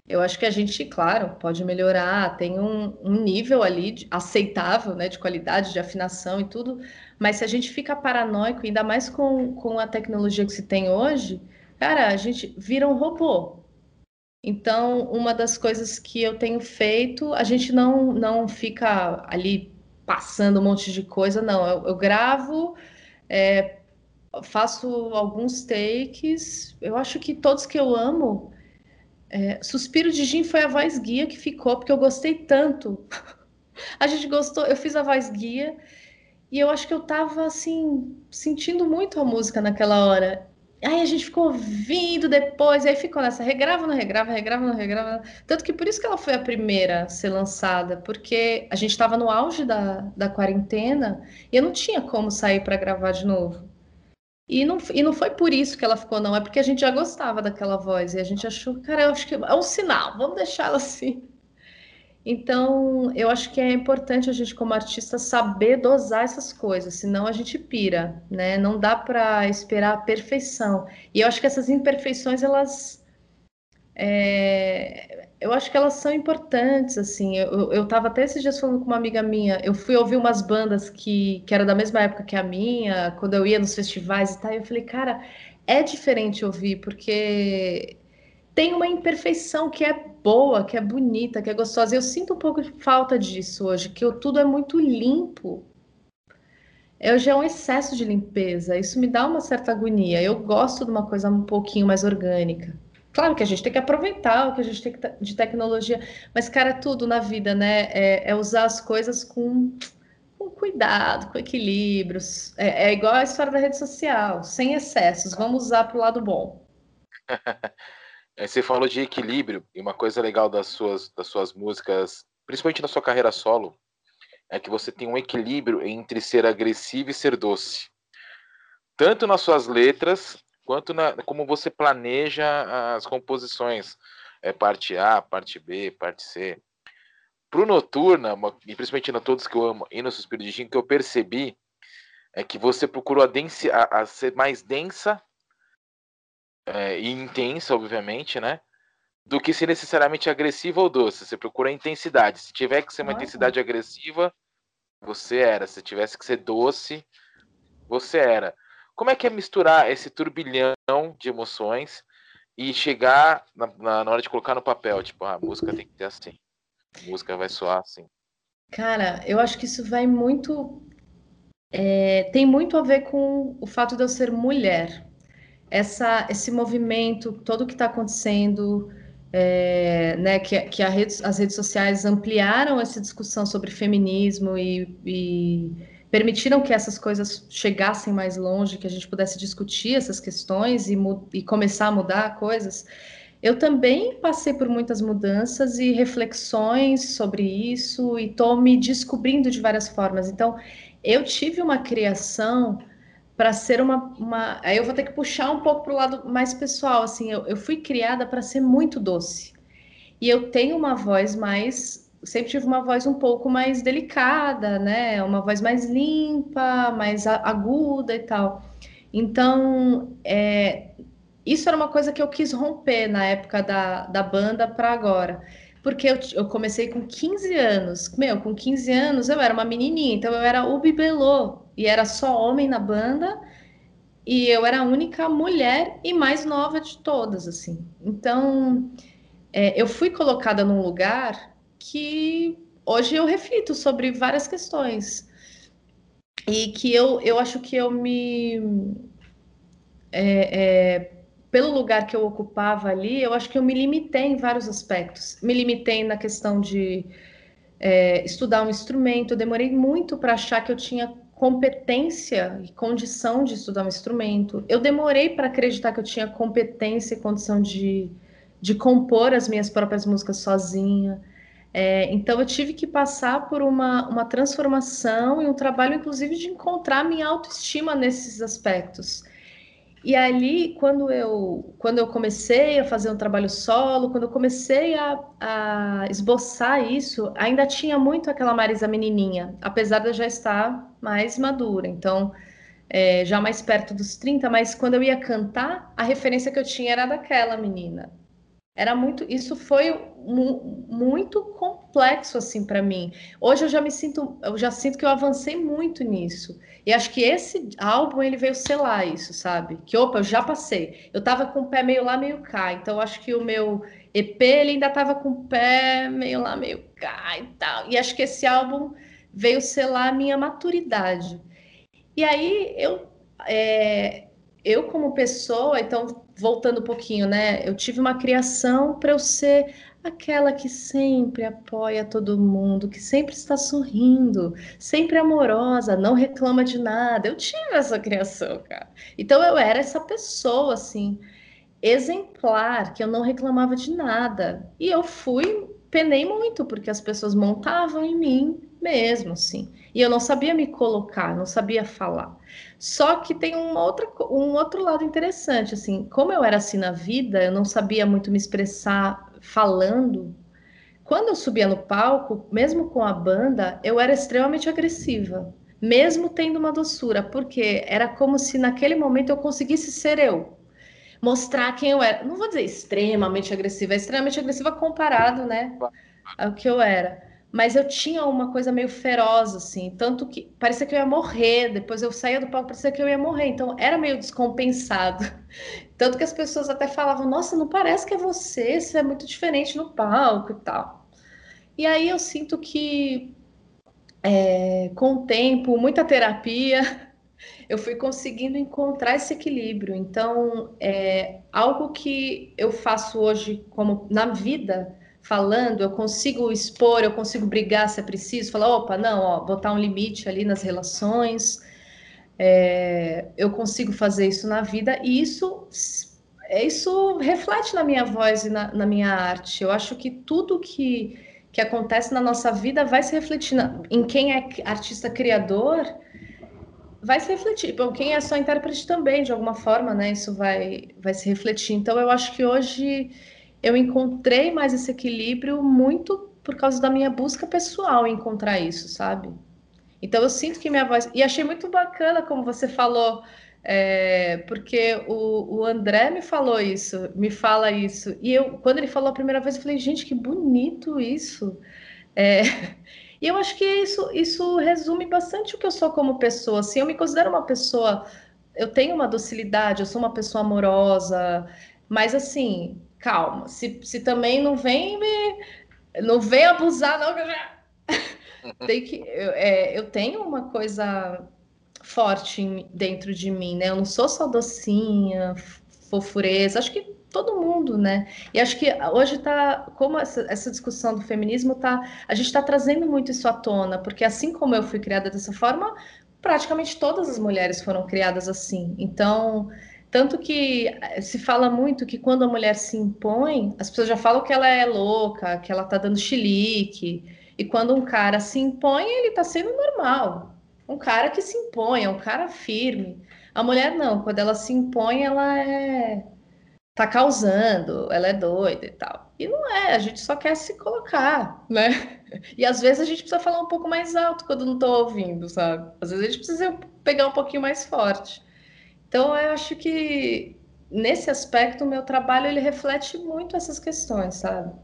Eu acho que a gente, claro, pode melhorar, tem um, um nível ali de, aceitável, né, de qualidade, de afinação e tudo, mas se a gente fica paranoico, ainda mais com, com a tecnologia que se tem hoje, cara, a gente vira um robô. Então, uma das coisas que eu tenho feito, a gente não, não fica ali passando um monte de coisa, não. Eu, eu gravo, é, faço alguns takes. Eu acho que todos que eu amo. É, Suspiro de Jim foi a voz guia que ficou, porque eu gostei tanto. a gente gostou, eu fiz a voz guia e eu acho que eu tava assim, sentindo muito a música naquela hora. Aí a gente ficou ouvindo depois, aí ficou nessa, regrava, não regrava, regrava, não regrava. Tanto que por isso que ela foi a primeira a ser lançada, porque a gente estava no auge da, da quarentena e eu não tinha como sair para gravar de novo. E não, e não foi por isso que ela ficou, não, é porque a gente já gostava daquela voz e a gente achou, cara, eu acho que é um sinal, vamos deixar ela assim. Então, eu acho que é importante a gente, como artista, saber dosar essas coisas, senão a gente pira, né? Não dá para esperar a perfeição. E eu acho que essas imperfeições, elas. É... eu acho que elas são importantes, assim. Eu, eu tava até esses dias falando com uma amiga minha, eu fui ouvir umas bandas que, que eram da mesma época que a minha, quando eu ia nos festivais e tal, e eu falei, cara, é diferente ouvir, porque tem uma imperfeição que é boa, que é bonita, que é gostosa. Eu sinto um pouco de falta disso hoje, que tudo é muito limpo. Hoje é um excesso de limpeza. Isso me dá uma certa agonia. Eu gosto de uma coisa um pouquinho mais orgânica. Claro que a gente tem que aproveitar o que a gente tem de tecnologia, mas, cara, tudo na vida, né? É, é usar as coisas com, com cuidado, com equilíbrios. É, é igual a história da rede social, sem excessos. Vamos usar para o lado bom. É, você falou de equilíbrio, e uma coisa legal das suas, das suas músicas, principalmente na sua carreira solo, é que você tem um equilíbrio entre ser agressivo e ser doce. Tanto nas suas letras, quanto na, como você planeja as composições. É parte A, parte B, parte C. Pro Noturna, e principalmente na Todos que eu amo e no Suspiro de Gin, que eu percebi é que você procurou a, densi, a, a ser mais densa é, e intensa, obviamente, né? Do que ser necessariamente agressiva ou doce. Você procura intensidade. Se tiver que ser uma intensidade agressiva, você era. Se tivesse que ser doce, você era. Como é que é misturar esse turbilhão de emoções e chegar na, na, na hora de colocar no papel? Tipo, ah, a música tem que ter assim. A música vai soar assim. Cara, eu acho que isso vai muito. É, tem muito a ver com o fato de eu ser mulher essa, esse movimento, todo que está acontecendo, é, né, que, que rede, as redes sociais ampliaram essa discussão sobre feminismo e, e, permitiram que essas coisas chegassem mais longe, que a gente pudesse discutir essas questões e, e começar a mudar coisas. Eu também passei por muitas mudanças e reflexões sobre isso e estou me descobrindo de várias formas. Então, eu tive uma criação para ser uma, uma. Aí eu vou ter que puxar um pouco para o lado mais pessoal. Assim, eu, eu fui criada para ser muito doce. E eu tenho uma voz mais. Sempre tive uma voz um pouco mais delicada, né? Uma voz mais limpa, mais aguda e tal. Então, é, isso era uma coisa que eu quis romper na época da, da banda para agora. Porque eu, eu, comecei com 15 anos. Meu, com 15 anos eu era uma menininha, então eu era o bibelô e era só homem na banda e eu era a única mulher e mais nova de todas, assim. Então, é, eu fui colocada num lugar que hoje eu reflito sobre várias questões e que eu, eu acho que eu me é, é, pelo lugar que eu ocupava ali, eu acho que eu me limitei em vários aspectos. Me limitei na questão de é, estudar um instrumento, eu demorei muito para achar que eu tinha competência e condição de estudar um instrumento. Eu demorei para acreditar que eu tinha competência e condição de, de compor as minhas próprias músicas sozinha. É, então eu tive que passar por uma, uma transformação e um trabalho, inclusive, de encontrar minha autoestima nesses aspectos. E ali, quando eu, quando eu comecei a fazer um trabalho solo, quando eu comecei a, a esboçar isso, ainda tinha muito aquela Marisa menininha, apesar de eu já estar mais madura. Então, é, já mais perto dos 30, mas quando eu ia cantar, a referência que eu tinha era daquela menina. Era muito, isso foi mu muito complexo assim para mim. Hoje eu já me sinto, eu já sinto que eu avancei muito nisso. E acho que esse álbum ele veio selar isso, sabe? Que opa, eu já passei. Eu tava com o pé meio lá, meio cá. Então acho que o meu EP ele ainda tava com o pé meio lá, meio cá e tal. E acho que esse álbum veio selar a minha maturidade. E aí eu é, eu como pessoa, então voltando um pouquinho, né? Eu tive uma criação para eu ser aquela que sempre apoia todo mundo, que sempre está sorrindo, sempre amorosa, não reclama de nada. Eu tive essa criação, cara. Então eu era essa pessoa assim, exemplar, que eu não reclamava de nada. E eu fui penei muito porque as pessoas montavam em mim mesmo, assim. E eu não sabia me colocar, não sabia falar. Só que tem um outro, um outro lado interessante, assim, como eu era assim na vida, eu não sabia muito me expressar falando. Quando eu subia no palco, mesmo com a banda, eu era extremamente agressiva, mesmo tendo uma doçura, porque era como se naquele momento eu conseguisse ser eu, mostrar quem eu era. Não vou dizer extremamente agressiva, é extremamente agressiva comparado, né, ao que eu era mas eu tinha uma coisa meio feroz, assim, tanto que parecia que eu ia morrer, depois eu saía do palco, parecia que eu ia morrer, então era meio descompensado. Tanto que as pessoas até falavam, nossa, não parece que é você, você é muito diferente no palco e tal. E aí eu sinto que é, com o tempo, muita terapia, eu fui conseguindo encontrar esse equilíbrio. Então, é algo que eu faço hoje como na vida, falando, eu consigo expor, eu consigo brigar se é preciso, falar, opa, não, ó, botar um limite ali nas relações, é, eu consigo fazer isso na vida e isso isso reflete na minha voz e na, na minha arte. Eu acho que tudo que, que acontece na nossa vida vai se refletir na, em quem é artista criador, vai se refletir. Bom, quem é só intérprete também, de alguma forma, né? Isso vai, vai se refletir. Então, eu acho que hoje eu encontrei mais esse equilíbrio muito por causa da minha busca pessoal em encontrar isso, sabe? Então eu sinto que minha voz. E achei muito bacana como você falou, é, porque o, o André me falou isso, me fala isso. E eu, quando ele falou a primeira vez, eu falei, gente, que bonito isso. É, e eu acho que isso, isso resume bastante o que eu sou como pessoa. Assim, eu me considero uma pessoa. Eu tenho uma docilidade, eu sou uma pessoa amorosa, mas assim, calma. Se, se também não vem me, não vem abusar, não, que eu já. Tem que, eu, é, eu tenho uma coisa forte dentro de mim, né? Eu não sou só docinha, fofureza. Acho que todo mundo, né? E acho que hoje tá, como essa, essa discussão do feminismo tá, a gente está trazendo muito isso à tona, porque assim como eu fui criada dessa forma, praticamente todas as mulheres foram criadas assim. Então, tanto que eh, se fala muito que quando a mulher se impõe, as pessoas já falam que ela é louca, que ela tá dando chilique. E quando um cara se impõe, ele tá sendo normal. Um cara que se impõe, é um cara firme. A mulher não, quando ela se impõe, ela é tá causando, ela é doida e tal. E não é, a gente só quer se colocar, né? E às vezes a gente precisa falar um pouco mais alto quando não tô ouvindo, sabe? Às vezes a gente precisa pegar um pouquinho mais forte. Então eu acho que nesse aspecto o meu trabalho ele reflete muito essas questões, sabe?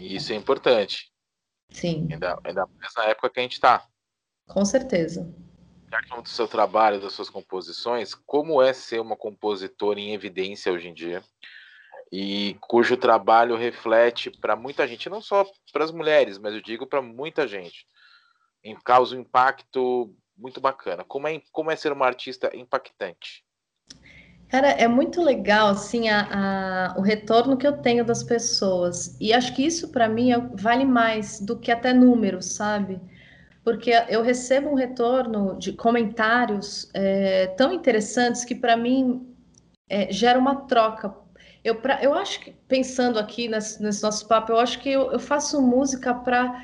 Isso é importante. Sim. Ainda, ainda mais na época que a gente está. Com certeza. Já que do seu trabalho, das suas composições, como é ser uma compositora em evidência hoje em dia? E cujo trabalho reflete para muita gente, não só para as mulheres, mas eu digo para muita gente, em causa um impacto muito bacana. Como é, como é ser uma artista impactante? Cara, é muito legal, assim, a, a, o retorno que eu tenho das pessoas. E acho que isso, para mim, é, vale mais do que até números, sabe? Porque eu recebo um retorno de comentários é, tão interessantes que, para mim, é, gera uma troca. Eu, pra, eu acho que, pensando aqui nesse, nesse nosso papo, eu acho que eu, eu faço música para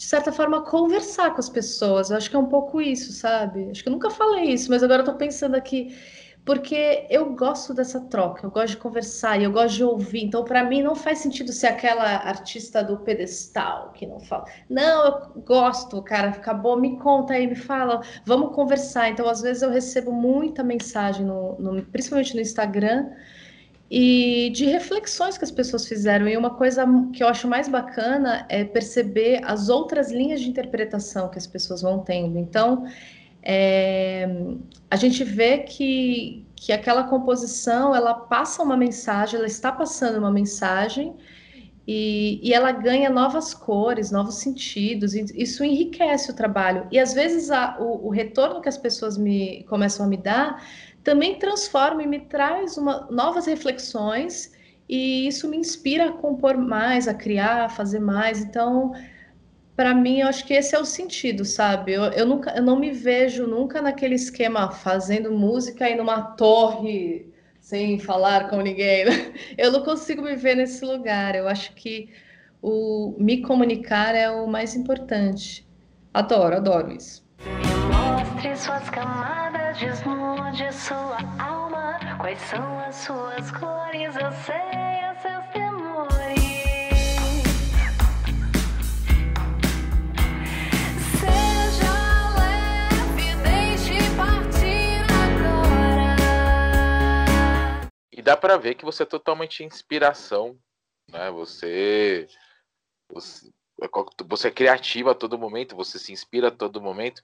de certa forma, conversar com as pessoas. Eu acho que é um pouco isso, sabe? Acho que eu nunca falei isso, mas agora eu tô pensando aqui porque eu gosto dessa troca, eu gosto de conversar e eu gosto de ouvir. Então, para mim, não faz sentido ser aquela artista do pedestal que não fala. Não, eu gosto, cara, acabou, me conta aí, me fala, vamos conversar. Então, às vezes, eu recebo muita mensagem, no, no, principalmente no Instagram, e de reflexões que as pessoas fizeram. E uma coisa que eu acho mais bacana é perceber as outras linhas de interpretação que as pessoas vão tendo. Então, é, a gente vê que, que aquela composição ela passa uma mensagem, ela está passando uma mensagem e, e ela ganha novas cores, novos sentidos, isso enriquece o trabalho. E às vezes a, o, o, retorno que as pessoas me começam a me dar também transforma e me traz uma, novas reflexões, e isso me inspira a compor mais, a criar, a fazer mais. Então, para mim, eu acho que esse é o sentido, sabe? Eu, eu, nunca, eu não me vejo nunca naquele esquema fazendo música e numa torre sem falar com ninguém. Né? Eu não consigo me ver nesse lugar. Eu acho que o me comunicar é o mais importante. Adoro, adoro isso. Mostre suas camadas, desnude sua alma. Quais são as suas cores? Eu sei os seus temores. E dá para ver que você é totalmente inspiração, né? Você, você, você é criativa a todo momento, você se inspira a todo momento.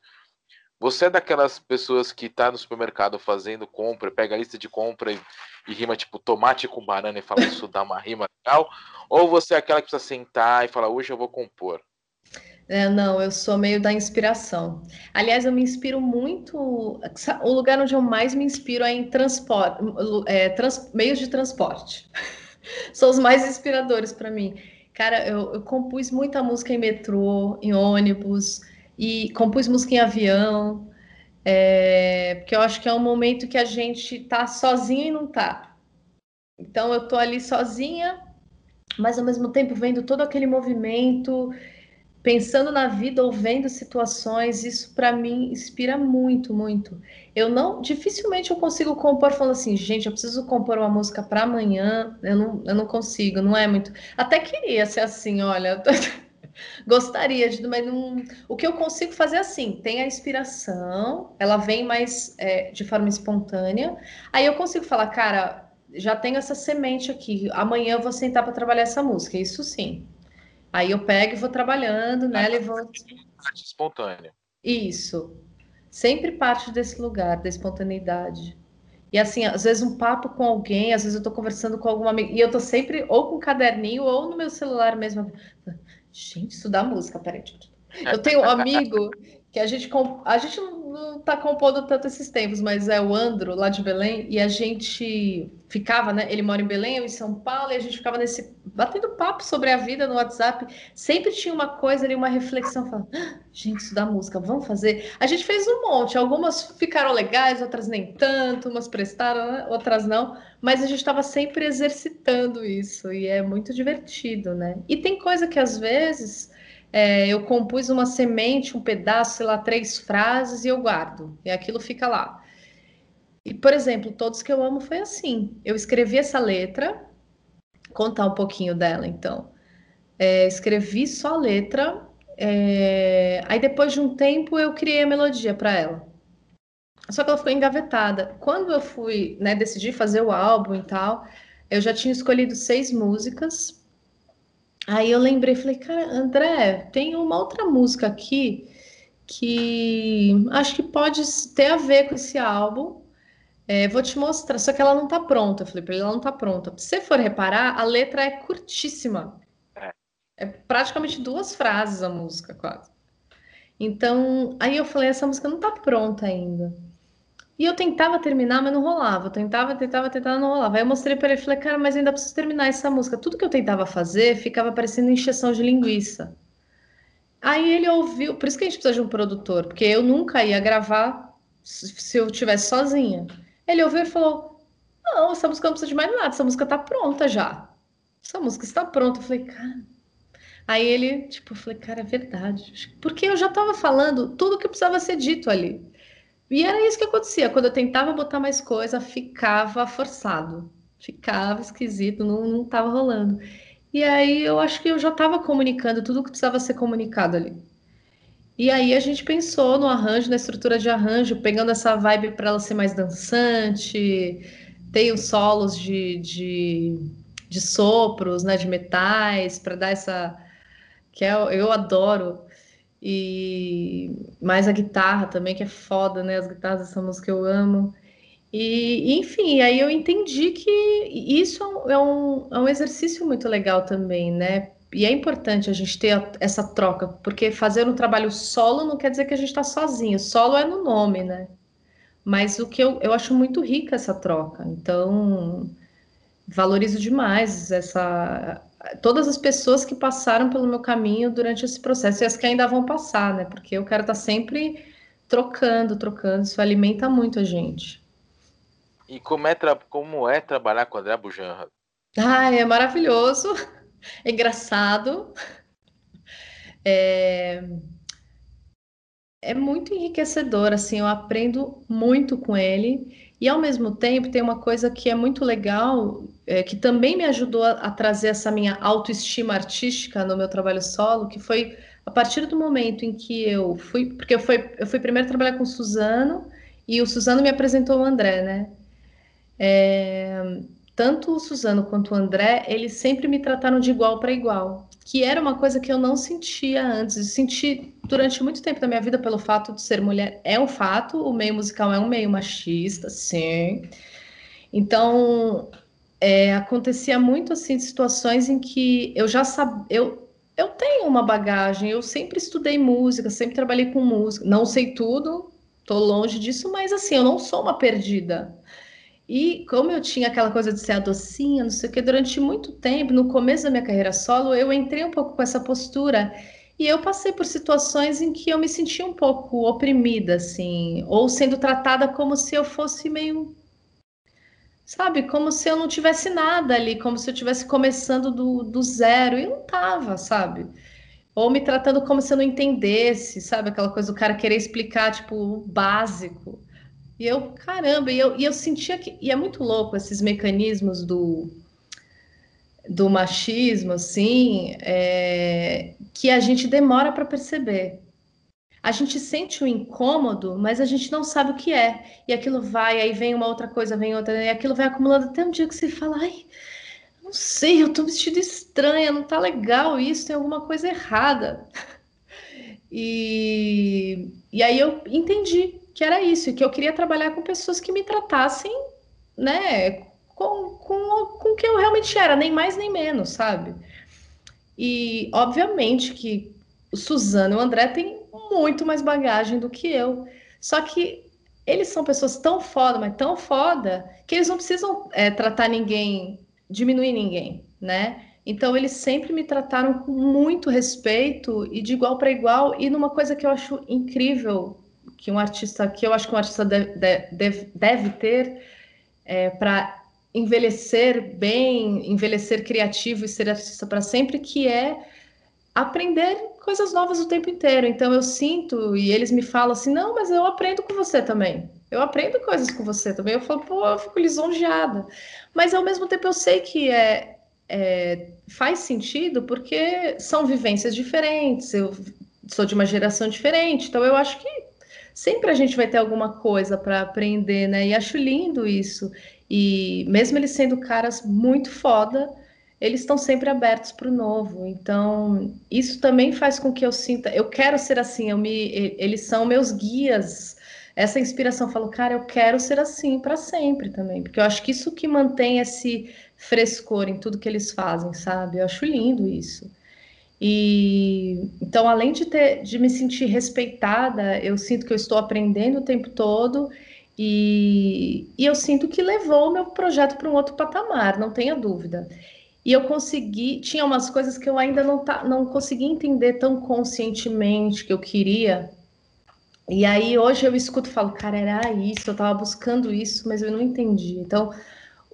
Você é daquelas pessoas que tá no supermercado fazendo compra, pega a lista de compra e, e rima tipo tomate com banana e fala isso dá uma rima legal? Ou você é aquela que precisa sentar e falar hoje eu vou compor? É, não, eu sou meio da inspiração. Aliás, eu me inspiro muito. O lugar onde eu mais me inspiro é em transporte, é, trans, meios de transporte. São os mais inspiradores para mim. Cara, eu, eu, compus muita música em metrô, em ônibus, e compus música em avião, é, porque eu acho que é um momento que a gente tá sozinho e não tá. Então eu tô ali sozinha, mas ao mesmo tempo vendo todo aquele movimento pensando na vida ou vendo situações, isso para mim inspira muito, muito. Eu não, dificilmente eu consigo compor falando assim, gente, eu preciso compor uma música para amanhã, eu não, eu não consigo, não é muito. Até queria ser assim, olha, gostaria de, mas não. O que eu consigo fazer é assim, tem a inspiração, ela vem mais é, de forma espontânea, aí eu consigo falar, cara, já tenho essa semente aqui, amanhã eu vou sentar para trabalhar essa música, isso sim. Aí eu pego e vou trabalhando nela e vou. Espontânea. Isso. Sempre parte desse lugar, da espontaneidade. E assim, às vezes um papo com alguém, às vezes eu tô conversando com alguma amiga, e eu tô sempre ou com um caderninho ou no meu celular mesmo. Gente, isso dá música, peraí. Eu tenho um amigo que a gente, a gente não está compondo tanto esses tempos, mas é o Andro, lá de Belém, e a gente ficava, né? Ele mora em Belém, eu em São Paulo, e a gente ficava nesse batendo papo sobre a vida no WhatsApp. Sempre tinha uma coisa ali, uma reflexão, falando, ah, gente, isso da música, vamos fazer. A gente fez um monte, algumas ficaram legais, outras nem tanto, umas prestaram, né? outras não, mas a gente estava sempre exercitando isso, e é muito divertido, né? E tem coisa que às vezes é, eu compus uma semente, um pedaço, sei lá, três frases e eu guardo, e aquilo fica lá. E, por exemplo, Todos que eu amo foi assim. Eu escrevi essa letra, contar um pouquinho dela, então. É, escrevi só a letra, é, aí depois de um tempo eu criei a melodia para ela. Só que ela ficou engavetada. Quando eu fui, né, decidi fazer o álbum e tal, eu já tinha escolhido seis músicas Aí eu lembrei, falei, cara, André, tem uma outra música aqui que acho que pode ter a ver com esse álbum. É, vou te mostrar, só que ela não tá pronta. Eu falei ele, ela não tá pronta. Se você for reparar, a letra é curtíssima. É. é praticamente duas frases a música, quase. Então, aí eu falei, essa música não tá pronta ainda. E eu tentava terminar, mas não rolava. Eu tentava, tentava, tentava, não rolava. Aí eu mostrei para ele falei, cara, mas ainda preciso terminar essa música. Tudo que eu tentava fazer ficava parecendo encheção de linguiça. Aí ele ouviu, por isso que a gente precisa de um produtor, porque eu nunca ia gravar se eu tivesse sozinha. Ele ouviu e falou: Não, essa música não precisa de mais nada, essa música tá pronta já. Essa música está pronta. Eu falei, cara. Aí ele, tipo, eu falei, cara, é verdade. Porque eu já estava falando tudo que precisava ser dito ali. E era isso que acontecia. Quando eu tentava botar mais coisa, ficava forçado. Ficava esquisito, não estava rolando. E aí eu acho que eu já estava comunicando tudo o que precisava ser comunicado ali. E aí a gente pensou no arranjo, na estrutura de arranjo, pegando essa vibe para ela ser mais dançante, tem os solos de, de, de sopros, né, de metais, para dar essa. que é, eu adoro e mais a guitarra também, que é foda, né? As guitarras dessa música eu amo. E, enfim, aí eu entendi que isso é um, é um exercício muito legal também, né? E é importante a gente ter essa troca, porque fazer um trabalho solo não quer dizer que a gente está sozinho. Solo é no nome, né? Mas o que eu, eu acho muito rica essa troca. Então, valorizo demais essa, todas as pessoas que passaram pelo meu caminho durante esse processo e as que ainda vão passar, né? Porque eu quero estar sempre trocando, trocando, isso alimenta muito a gente. E como é, como é trabalhar com o André Bujanra? Ah, é maravilhoso, é engraçado, é... é muito enriquecedor, assim, eu aprendo muito com ele e ao mesmo tempo tem uma coisa que é muito legal, é, que também me ajudou a, a, trazer essa minha autoestima artística no meu trabalho solo, que foi a partir do momento em que eu fui, porque eu fui, eu fui primeiro trabalhar com o Suzano, e o Suzano me apresentou o André, né? É, tanto o Suzano quanto o André, eles sempre me trataram de igual para igual, que era uma coisa que eu não sentia antes. Eu senti durante muito tempo da minha vida pelo fato de ser mulher. É um fato, o meio musical é um meio machista, sim. Então, é, acontecia muito assim situações em que eu já sabia, eu, eu tenho uma bagagem, eu sempre estudei música, sempre trabalhei com música, não sei tudo, tô longe disso, mas assim, eu não sou uma perdida. E como eu tinha aquela coisa de ser a docinha, não sei o que, durante muito tempo, no começo da minha carreira solo, eu entrei um pouco com essa postura. E eu passei por situações em que eu me sentia um pouco oprimida, assim, ou sendo tratada como se eu fosse meio. Sabe, como se eu não tivesse nada ali, como se eu estivesse começando do, do zero. E não tava, sabe? Ou me tratando como se eu não entendesse, sabe? Aquela coisa do cara querer explicar, tipo, o básico. E eu, caramba, e eu, e eu sentia que. E é muito louco esses mecanismos do, do machismo, assim, é, que a gente demora para perceber. A gente sente o incômodo, mas a gente não sabe o que é. E aquilo vai, aí vem uma outra coisa, vem outra, e aquilo vai acumulando até um dia que você fala, ai, não sei, eu tô vestido estranha, não tá legal isso, tem alguma coisa errada. E, e aí eu entendi que era isso, que eu queria trabalhar com pessoas que me tratassem, né, com, com, com o que eu realmente era, nem mais nem menos, sabe? E obviamente que o Suzano e o André têm muito mais bagagem do que eu. Só que eles são pessoas tão foda, mas tão foda, que eles não precisam é, tratar ninguém, diminuir ninguém, né? Então eles sempre me trataram com muito respeito e de igual para igual, e numa coisa que eu acho incrível que um artista, que eu acho que um artista deve, deve, deve ter é, para envelhecer bem, envelhecer criativo e ser artista para sempre, que é aprender coisas novas o tempo inteiro. Então eu sinto, e eles me falam assim: não, mas eu aprendo com você também. Eu aprendo coisas com você também. Eu falo, pô, eu fico lisonjeada. Mas ao mesmo tempo eu sei que é, é, faz sentido porque são vivências diferentes. Eu sou de uma geração diferente, então eu acho que sempre a gente vai ter alguma coisa para aprender, né? E acho lindo isso. E mesmo eles sendo caras muito foda, eles estão sempre abertos para o novo. Então, isso também faz com que eu sinta, eu quero ser assim, eu me, eles são meus guias. Essa inspiração, eu falo, cara, eu quero ser assim para sempre também, porque eu acho que isso que mantém esse frescor em tudo que eles fazem, sabe? Eu acho lindo isso. E então, além de ter de me sentir respeitada, eu sinto que eu estou aprendendo o tempo todo e, e eu sinto que levou o meu projeto para um outro patamar, não tenha dúvida. E eu consegui, tinha umas coisas que eu ainda não, tá, não consegui entender tão conscientemente que eu queria. E aí hoje eu escuto e falo, cara, era isso, eu estava buscando isso, mas eu não entendi. Então,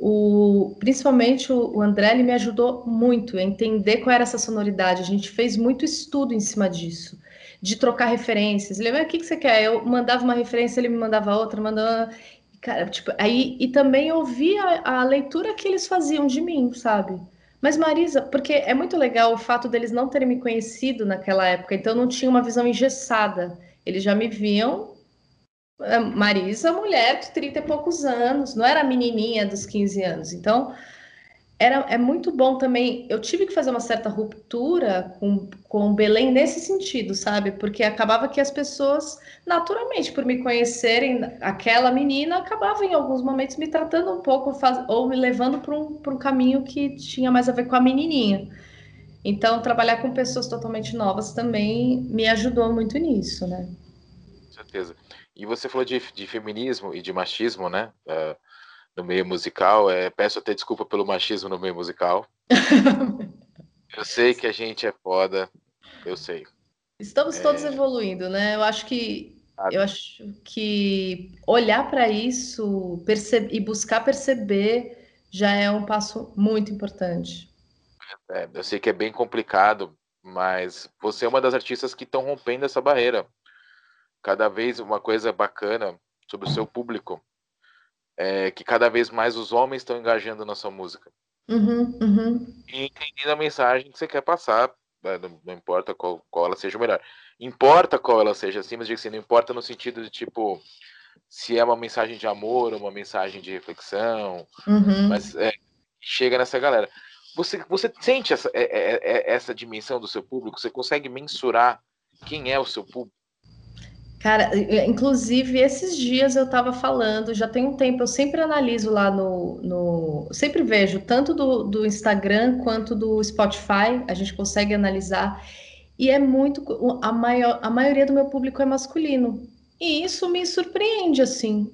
o, principalmente o, o André ele me ajudou muito a entender qual era essa sonoridade. A gente fez muito estudo em cima disso, de trocar referências. Ele, o que, que você quer? Eu mandava uma referência, ele me mandava outra, mandava. Cara, tipo, aí, e também ouvia a, leitura que eles faziam de mim, sabe? Mas Marisa, porque é muito legal o fato deles não terem me conhecido naquela época, então não tinha uma visão engessada. Eles já me viam Marisa, mulher de 30 e poucos anos, não era menininha dos 15 anos. Então, era, é muito bom também. Eu tive que fazer uma certa ruptura com, com Belém nesse sentido, sabe? Porque acabava que as pessoas, naturalmente, por me conhecerem, aquela menina, acabava em alguns momentos me tratando um pouco faz, ou me levando para um, um caminho que tinha mais a ver com a menininha. Então, trabalhar com pessoas totalmente novas também me ajudou muito nisso, né? Com certeza. E você falou de, de feminismo e de machismo, né? Uh no meio musical. É, peço até desculpa pelo machismo no meio musical. eu sei que a gente é foda, eu sei. Estamos é... todos evoluindo, né? Eu acho que eu acho que olhar para isso e buscar perceber já é um passo muito importante. É, eu sei que é bem complicado, mas você é uma das artistas que estão rompendo essa barreira. Cada vez uma coisa bacana sobre o seu público é, que cada vez mais os homens estão engajando na sua música. Uhum, uhum. E entendendo a mensagem que você quer passar, né, não, não, importa qual, qual ela seja melhor. Importa qual ela seja, assim, mas assim, não importa no sentido de tipo se é uma mensagem de amor uma mensagem de reflexão, uhum. mas é, chega nessa galera. Você, você sente essa, é, é, é, essa dimensão do seu público? Você consegue mensurar quem é o seu público? Cara, inclusive esses dias eu estava falando, já tem um tempo, eu sempre analiso lá no. no sempre vejo, tanto do, do Instagram quanto do Spotify, a gente consegue analisar. E é muito. A, maior, a maioria do meu público é masculino. E isso me surpreende, assim.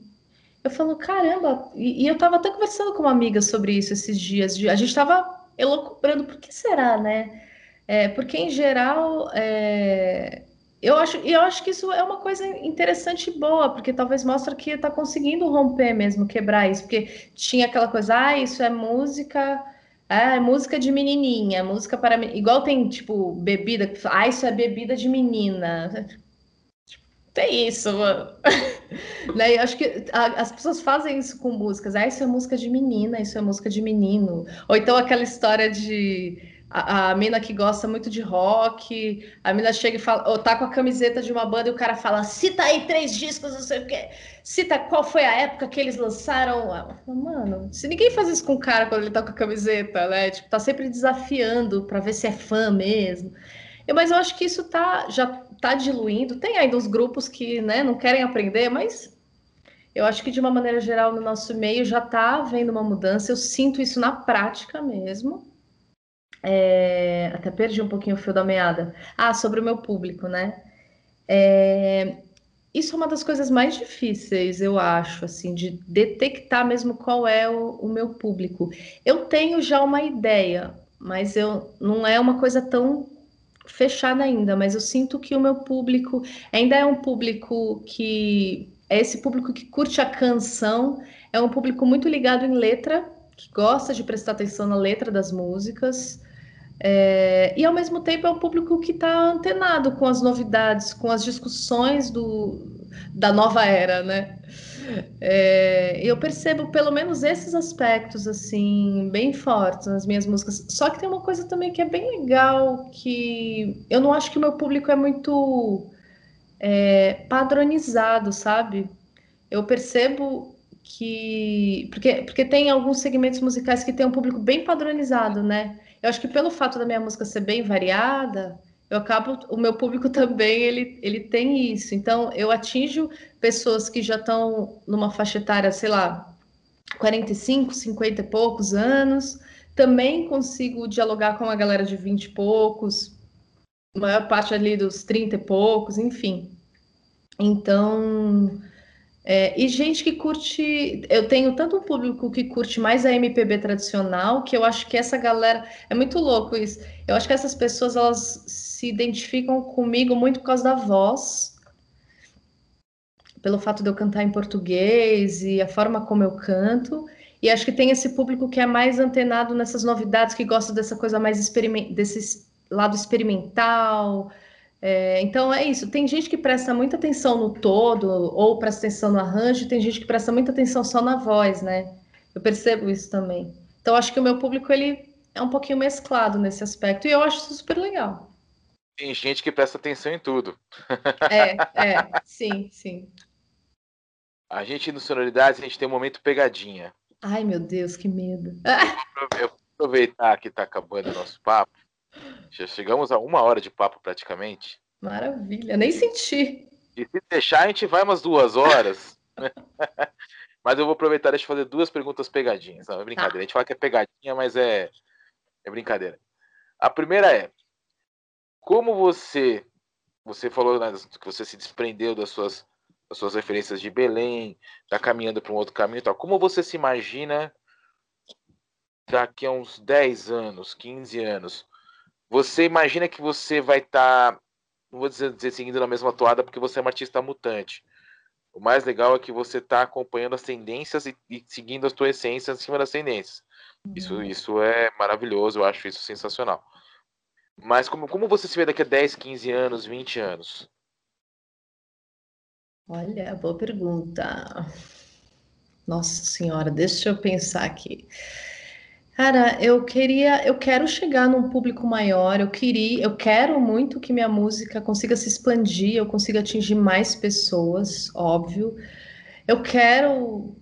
Eu falo, caramba, e, e eu estava até conversando com uma amiga sobre isso esses dias. A gente estava elocubrando, por que será, né? É, porque, em geral, é, eu acho, eu acho que isso é uma coisa interessante e boa, porque talvez mostra que está conseguindo romper mesmo, quebrar isso, porque tinha aquela coisa, ah, isso é música, ah, é música de menininha, música para igual tem tipo bebida, ah, isso é bebida de menina. Tem isso, mano. né? Eu acho que a, as pessoas fazem isso com músicas. Ah, isso é música de menina, isso é música de menino. Ou então aquela história de a, a mina que gosta muito de rock, a mina chega e fala, ou tá com a camiseta de uma banda e o cara fala, cita aí três discos, não sei o quê, cita qual foi a época que eles lançaram. Falo, Mano, se ninguém faz isso com o cara quando ele tá com a camiseta, né? Tipo, tá sempre desafiando para ver se é fã mesmo. Eu, mas eu acho que isso tá, já tá diluindo. Tem ainda os grupos que né, não querem aprender, mas eu acho que de uma maneira geral no nosso meio já tá havendo uma mudança. Eu sinto isso na prática mesmo. É, até perdi um pouquinho o fio da meada. Ah, sobre o meu público, né? É, isso é uma das coisas mais difíceis, eu acho, assim, de detectar mesmo qual é o, o meu público. Eu tenho já uma ideia, mas eu não é uma coisa tão fechada ainda, mas eu sinto que o meu público ainda é um público que é esse público que curte a canção, é um público muito ligado em letra, que gosta de prestar atenção na letra das músicas. É, e ao mesmo tempo é um público que está antenado com as novidades, com as discussões do, da nova era, né? É, eu percebo pelo menos esses aspectos assim bem fortes nas minhas músicas. Só que tem uma coisa também que é bem legal que eu não acho que o meu público é muito é, padronizado, sabe? Eu percebo que porque porque tem alguns segmentos musicais que tem um público bem padronizado, né? Eu acho que pelo fato da minha música ser bem variada, eu acabo, o meu público também ele, ele tem isso. Então eu atinjo pessoas que já estão numa faixa etária, sei lá, 45, 50 e poucos anos. Também consigo dialogar com a galera de 20 e poucos, maior parte ali dos 30 e poucos, enfim. Então, é, e gente que curte. Eu tenho tanto um público que curte mais a MPB tradicional, que eu acho que essa galera. É muito louco isso. Eu acho que essas pessoas elas se identificam comigo muito por causa da voz, pelo fato de eu cantar em português e a forma como eu canto. E acho que tem esse público que é mais antenado nessas novidades, que gosta dessa coisa mais experiment... desse lado experimental é, então é isso. Tem gente que presta muita atenção no todo, ou presta atenção no arranjo, tem gente que presta muita atenção só na voz, né? Eu percebo isso também. Então acho que o meu público ele é um pouquinho mesclado nesse aspecto e eu acho isso super legal. Tem gente que presta atenção em tudo. É, é, sim, sim. A gente no Sonoridades, a gente tem um momento pegadinha. Ai, meu Deus, que medo. Eu vou aproveitar que está acabando o nosso papo já chegamos a uma hora de papo praticamente. Maravilha, nem senti. E se deixar, a gente vai umas duas horas. mas eu vou aproveitar e fazer duas perguntas pegadinhas. Não, é brincadeira. Tá. A gente fala que é pegadinha, mas é, é brincadeira. A primeira é: como você. Você falou né, que você se desprendeu das suas, das suas referências de Belém, está caminhando para um outro caminho e tal. Como você se imagina daqui a uns 10 anos, 15 anos? Você imagina que você vai estar, tá, não vou dizer, dizer seguindo na mesma toada, porque você é uma artista mutante. O mais legal é que você está acompanhando as tendências e, e, seguindo as suas essências em cima das tendências. Uhum. Isso, isso é maravilhoso, eu acho isso sensacional. Mas como, como você se vê daqui a 10, 15 anos, 20 anos? Olha, boa pergunta. Nossa Senhora, deixa eu pensar aqui. Cara, eu queria, eu quero chegar num público maior, eu queria, eu quero muito que minha música consiga se expandir, eu consiga atingir mais pessoas, óbvio. Eu quero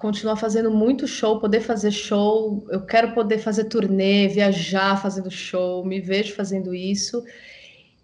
continuar fazendo muito show, poder fazer show, eu quero poder fazer turnê, viajar fazendo show, me vejo fazendo isso.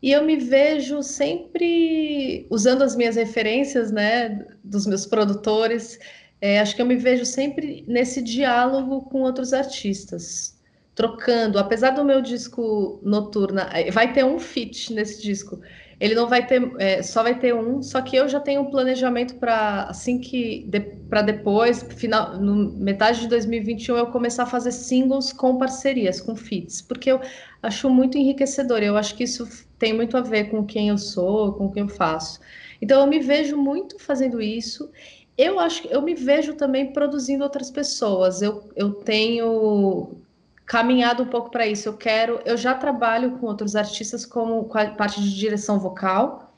E eu me vejo sempre usando as minhas referências, né, dos meus produtores, é, acho que eu me vejo sempre nesse diálogo com outros artistas, trocando. Apesar do meu disco Noturna, é, vai ter um feat nesse disco. Ele não vai ter, é, só vai ter um, só que eu já tenho um planejamento para assim que de, para depois, final, no metade de 2021 eu começar a fazer singles com parcerias, com feats, porque eu acho muito enriquecedor. Eu acho que isso tem muito a ver com quem eu sou, com o que eu faço. Então eu me vejo muito fazendo isso eu acho que eu me vejo também produzindo outras pessoas. Eu, eu tenho caminhado um pouco para isso. Eu quero, eu já trabalho com outros artistas como com a parte de direção vocal.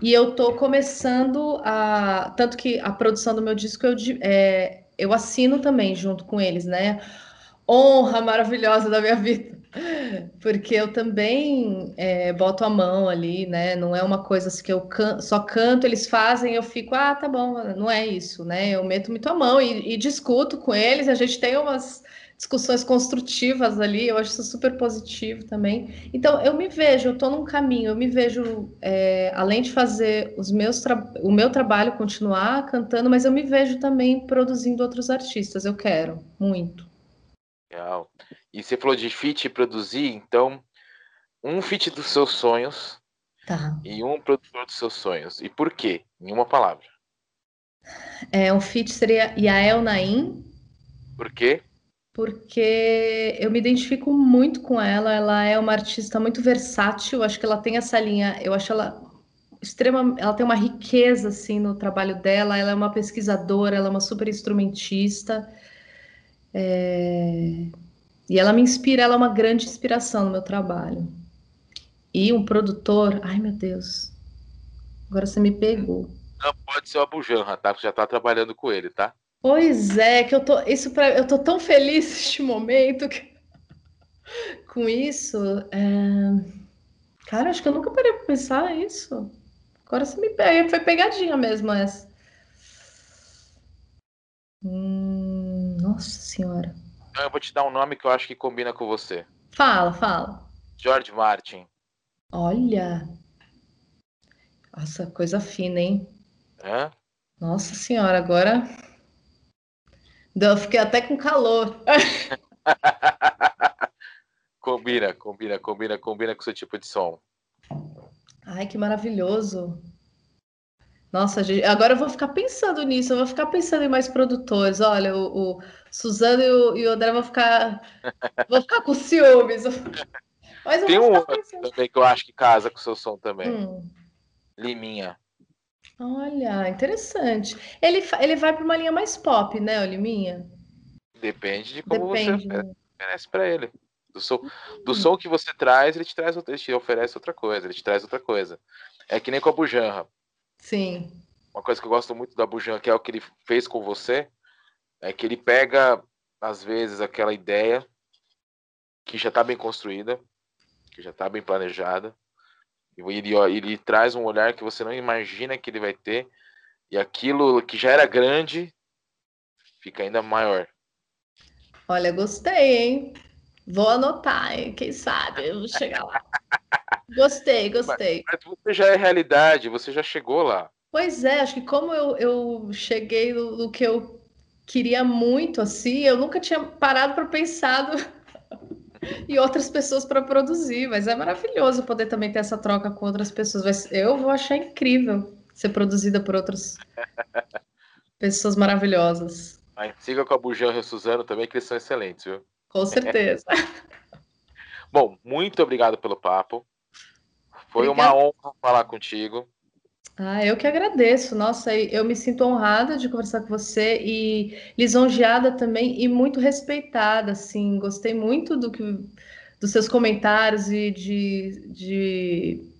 E eu estou começando a. Tanto que a produção do meu disco eu, é, eu assino também junto com eles, né? Honra maravilhosa da minha vida porque eu também é, boto a mão ali, né? Não é uma coisa assim que eu can só canto, eles fazem, eu fico, ah, tá bom, não é isso, né? Eu meto muito a mão e, e discuto com eles, a gente tem umas discussões construtivas ali, eu acho isso super positivo também. Então, eu me vejo, eu estou num caminho, eu me vejo, é, além de fazer os meus o meu trabalho, continuar cantando, mas eu me vejo também produzindo outros artistas, eu quero, muito. Legal. E você falou de fit e produzir, então um fit dos seus sonhos Tá. e um produtor dos seus sonhos. E por quê? Em uma palavra. É, um feat seria Yael Naim, Por quê? porque eu me identifico muito com ela. Ela é uma artista muito versátil. Acho que ela tem essa linha. Eu acho ela extrema. Ela tem uma riqueza assim no trabalho dela. Ela é uma pesquisadora. Ela é uma super instrumentista. É, E ela me inspira. Ela é uma grande inspiração no meu trabalho. E um produtor. Ai meu Deus. Agora você me pegou. Não pode ser o Abu Janra, tá? Você já tá trabalhando com ele, tá? Pois é, que eu tô, isso pra, eu tô tão feliz neste momento que- com isso. é, Cara, acho que eu nunca parei pra pensar isso. Agora você me pega, foi pegadinha mesmo essa. Hum, nossa senhora. Então eu vou te dar um nome que eu acho que combina com você. Fala, fala. George Martin. Olha. Nossa, coisa fina, hein? Hã? Nossa senhora, agora. Eu fiquei até com calor. combina, combina, combina, combina com o seu tipo de som. Ai, que maravilhoso. Nossa, gente, agora eu vou ficar pensando nisso, eu vou ficar pensando em mais produtores. Olha, o, o Suzano e o, e o André vão ficar, vou ficar com ciúmes. Mas Tem um também que eu acho que casa com o seu som também. Hum, Liminha. olha, interessante. Ele, ele vai para uma linha mais pop, né, o Liminha? Depende de como Depende. você oferece pra ele. Do som, do Hum. som que você traz, ele te traz outra- ele te oferece outra coisa, ele te traz outra coisa. É que nem com a Bujanra. Sim. Uma coisa que eu gosto muito da Bujan, que é o que ele fez com você, é que ele pega, às vezes, aquela ideia que já está bem construída, que já está bem planejada, e ele, ó, ele traz um olhar que você não imagina que ele vai ter, e aquilo que já era grande fica ainda maior. Olha, gostei, hein? Vou anotar, hein? Quem sabe eu vou chegar lá. Gostei, gostei. Mas você já é realidade, você já chegou lá. Pois é, acho que como eu, eu cheguei no, no que eu queria muito, assim, eu nunca tinha parado para pensar em outras pessoas para produzir, mas é maravilhoso poder também ter essa troca com outras pessoas. Mas eu vou achar incrível ser produzida por outras pessoas maravilhosas, Mas siga com a Bujan e o Suzano também, que eles são excelentes, viu? com certeza. Bom, muito obrigado pelo papo. Foi Obrigada. uma honra falar contigo. Ah, eu que agradeço. Nossa, eu me sinto honrada de conversar com você e lisonjeada também e muito respeitada, assim. Gostei muito do que dos seus comentários e de, de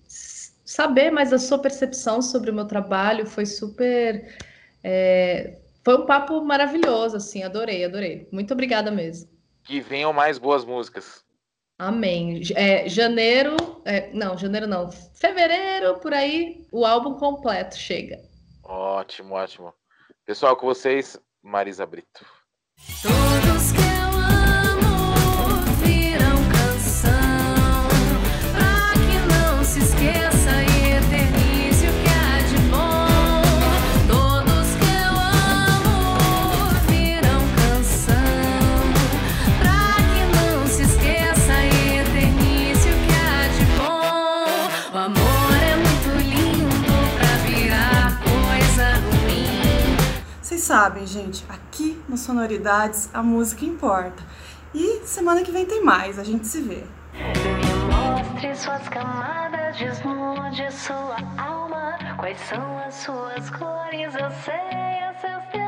saber mais da sua percepção sobre o meu trabalho. Foi super, é, foi um papo maravilhoso, assim. Adorei, adorei. Muito obrigada mesmo. Que venham mais boas músicas. Amém. É, janeiro, é, não, janeiro não, fevereiro, por aí, o álbum completo chega. Ótimo, ótimo. Pessoal, com vocês, Marisa Brito. Todos sabem, gente, aqui no Sonoridades a música importa. E semana que vem tem mais, a gente se vê. Mostre suas camadas, desnude sua alma. Quais são as suas cores? Eu sei os seus.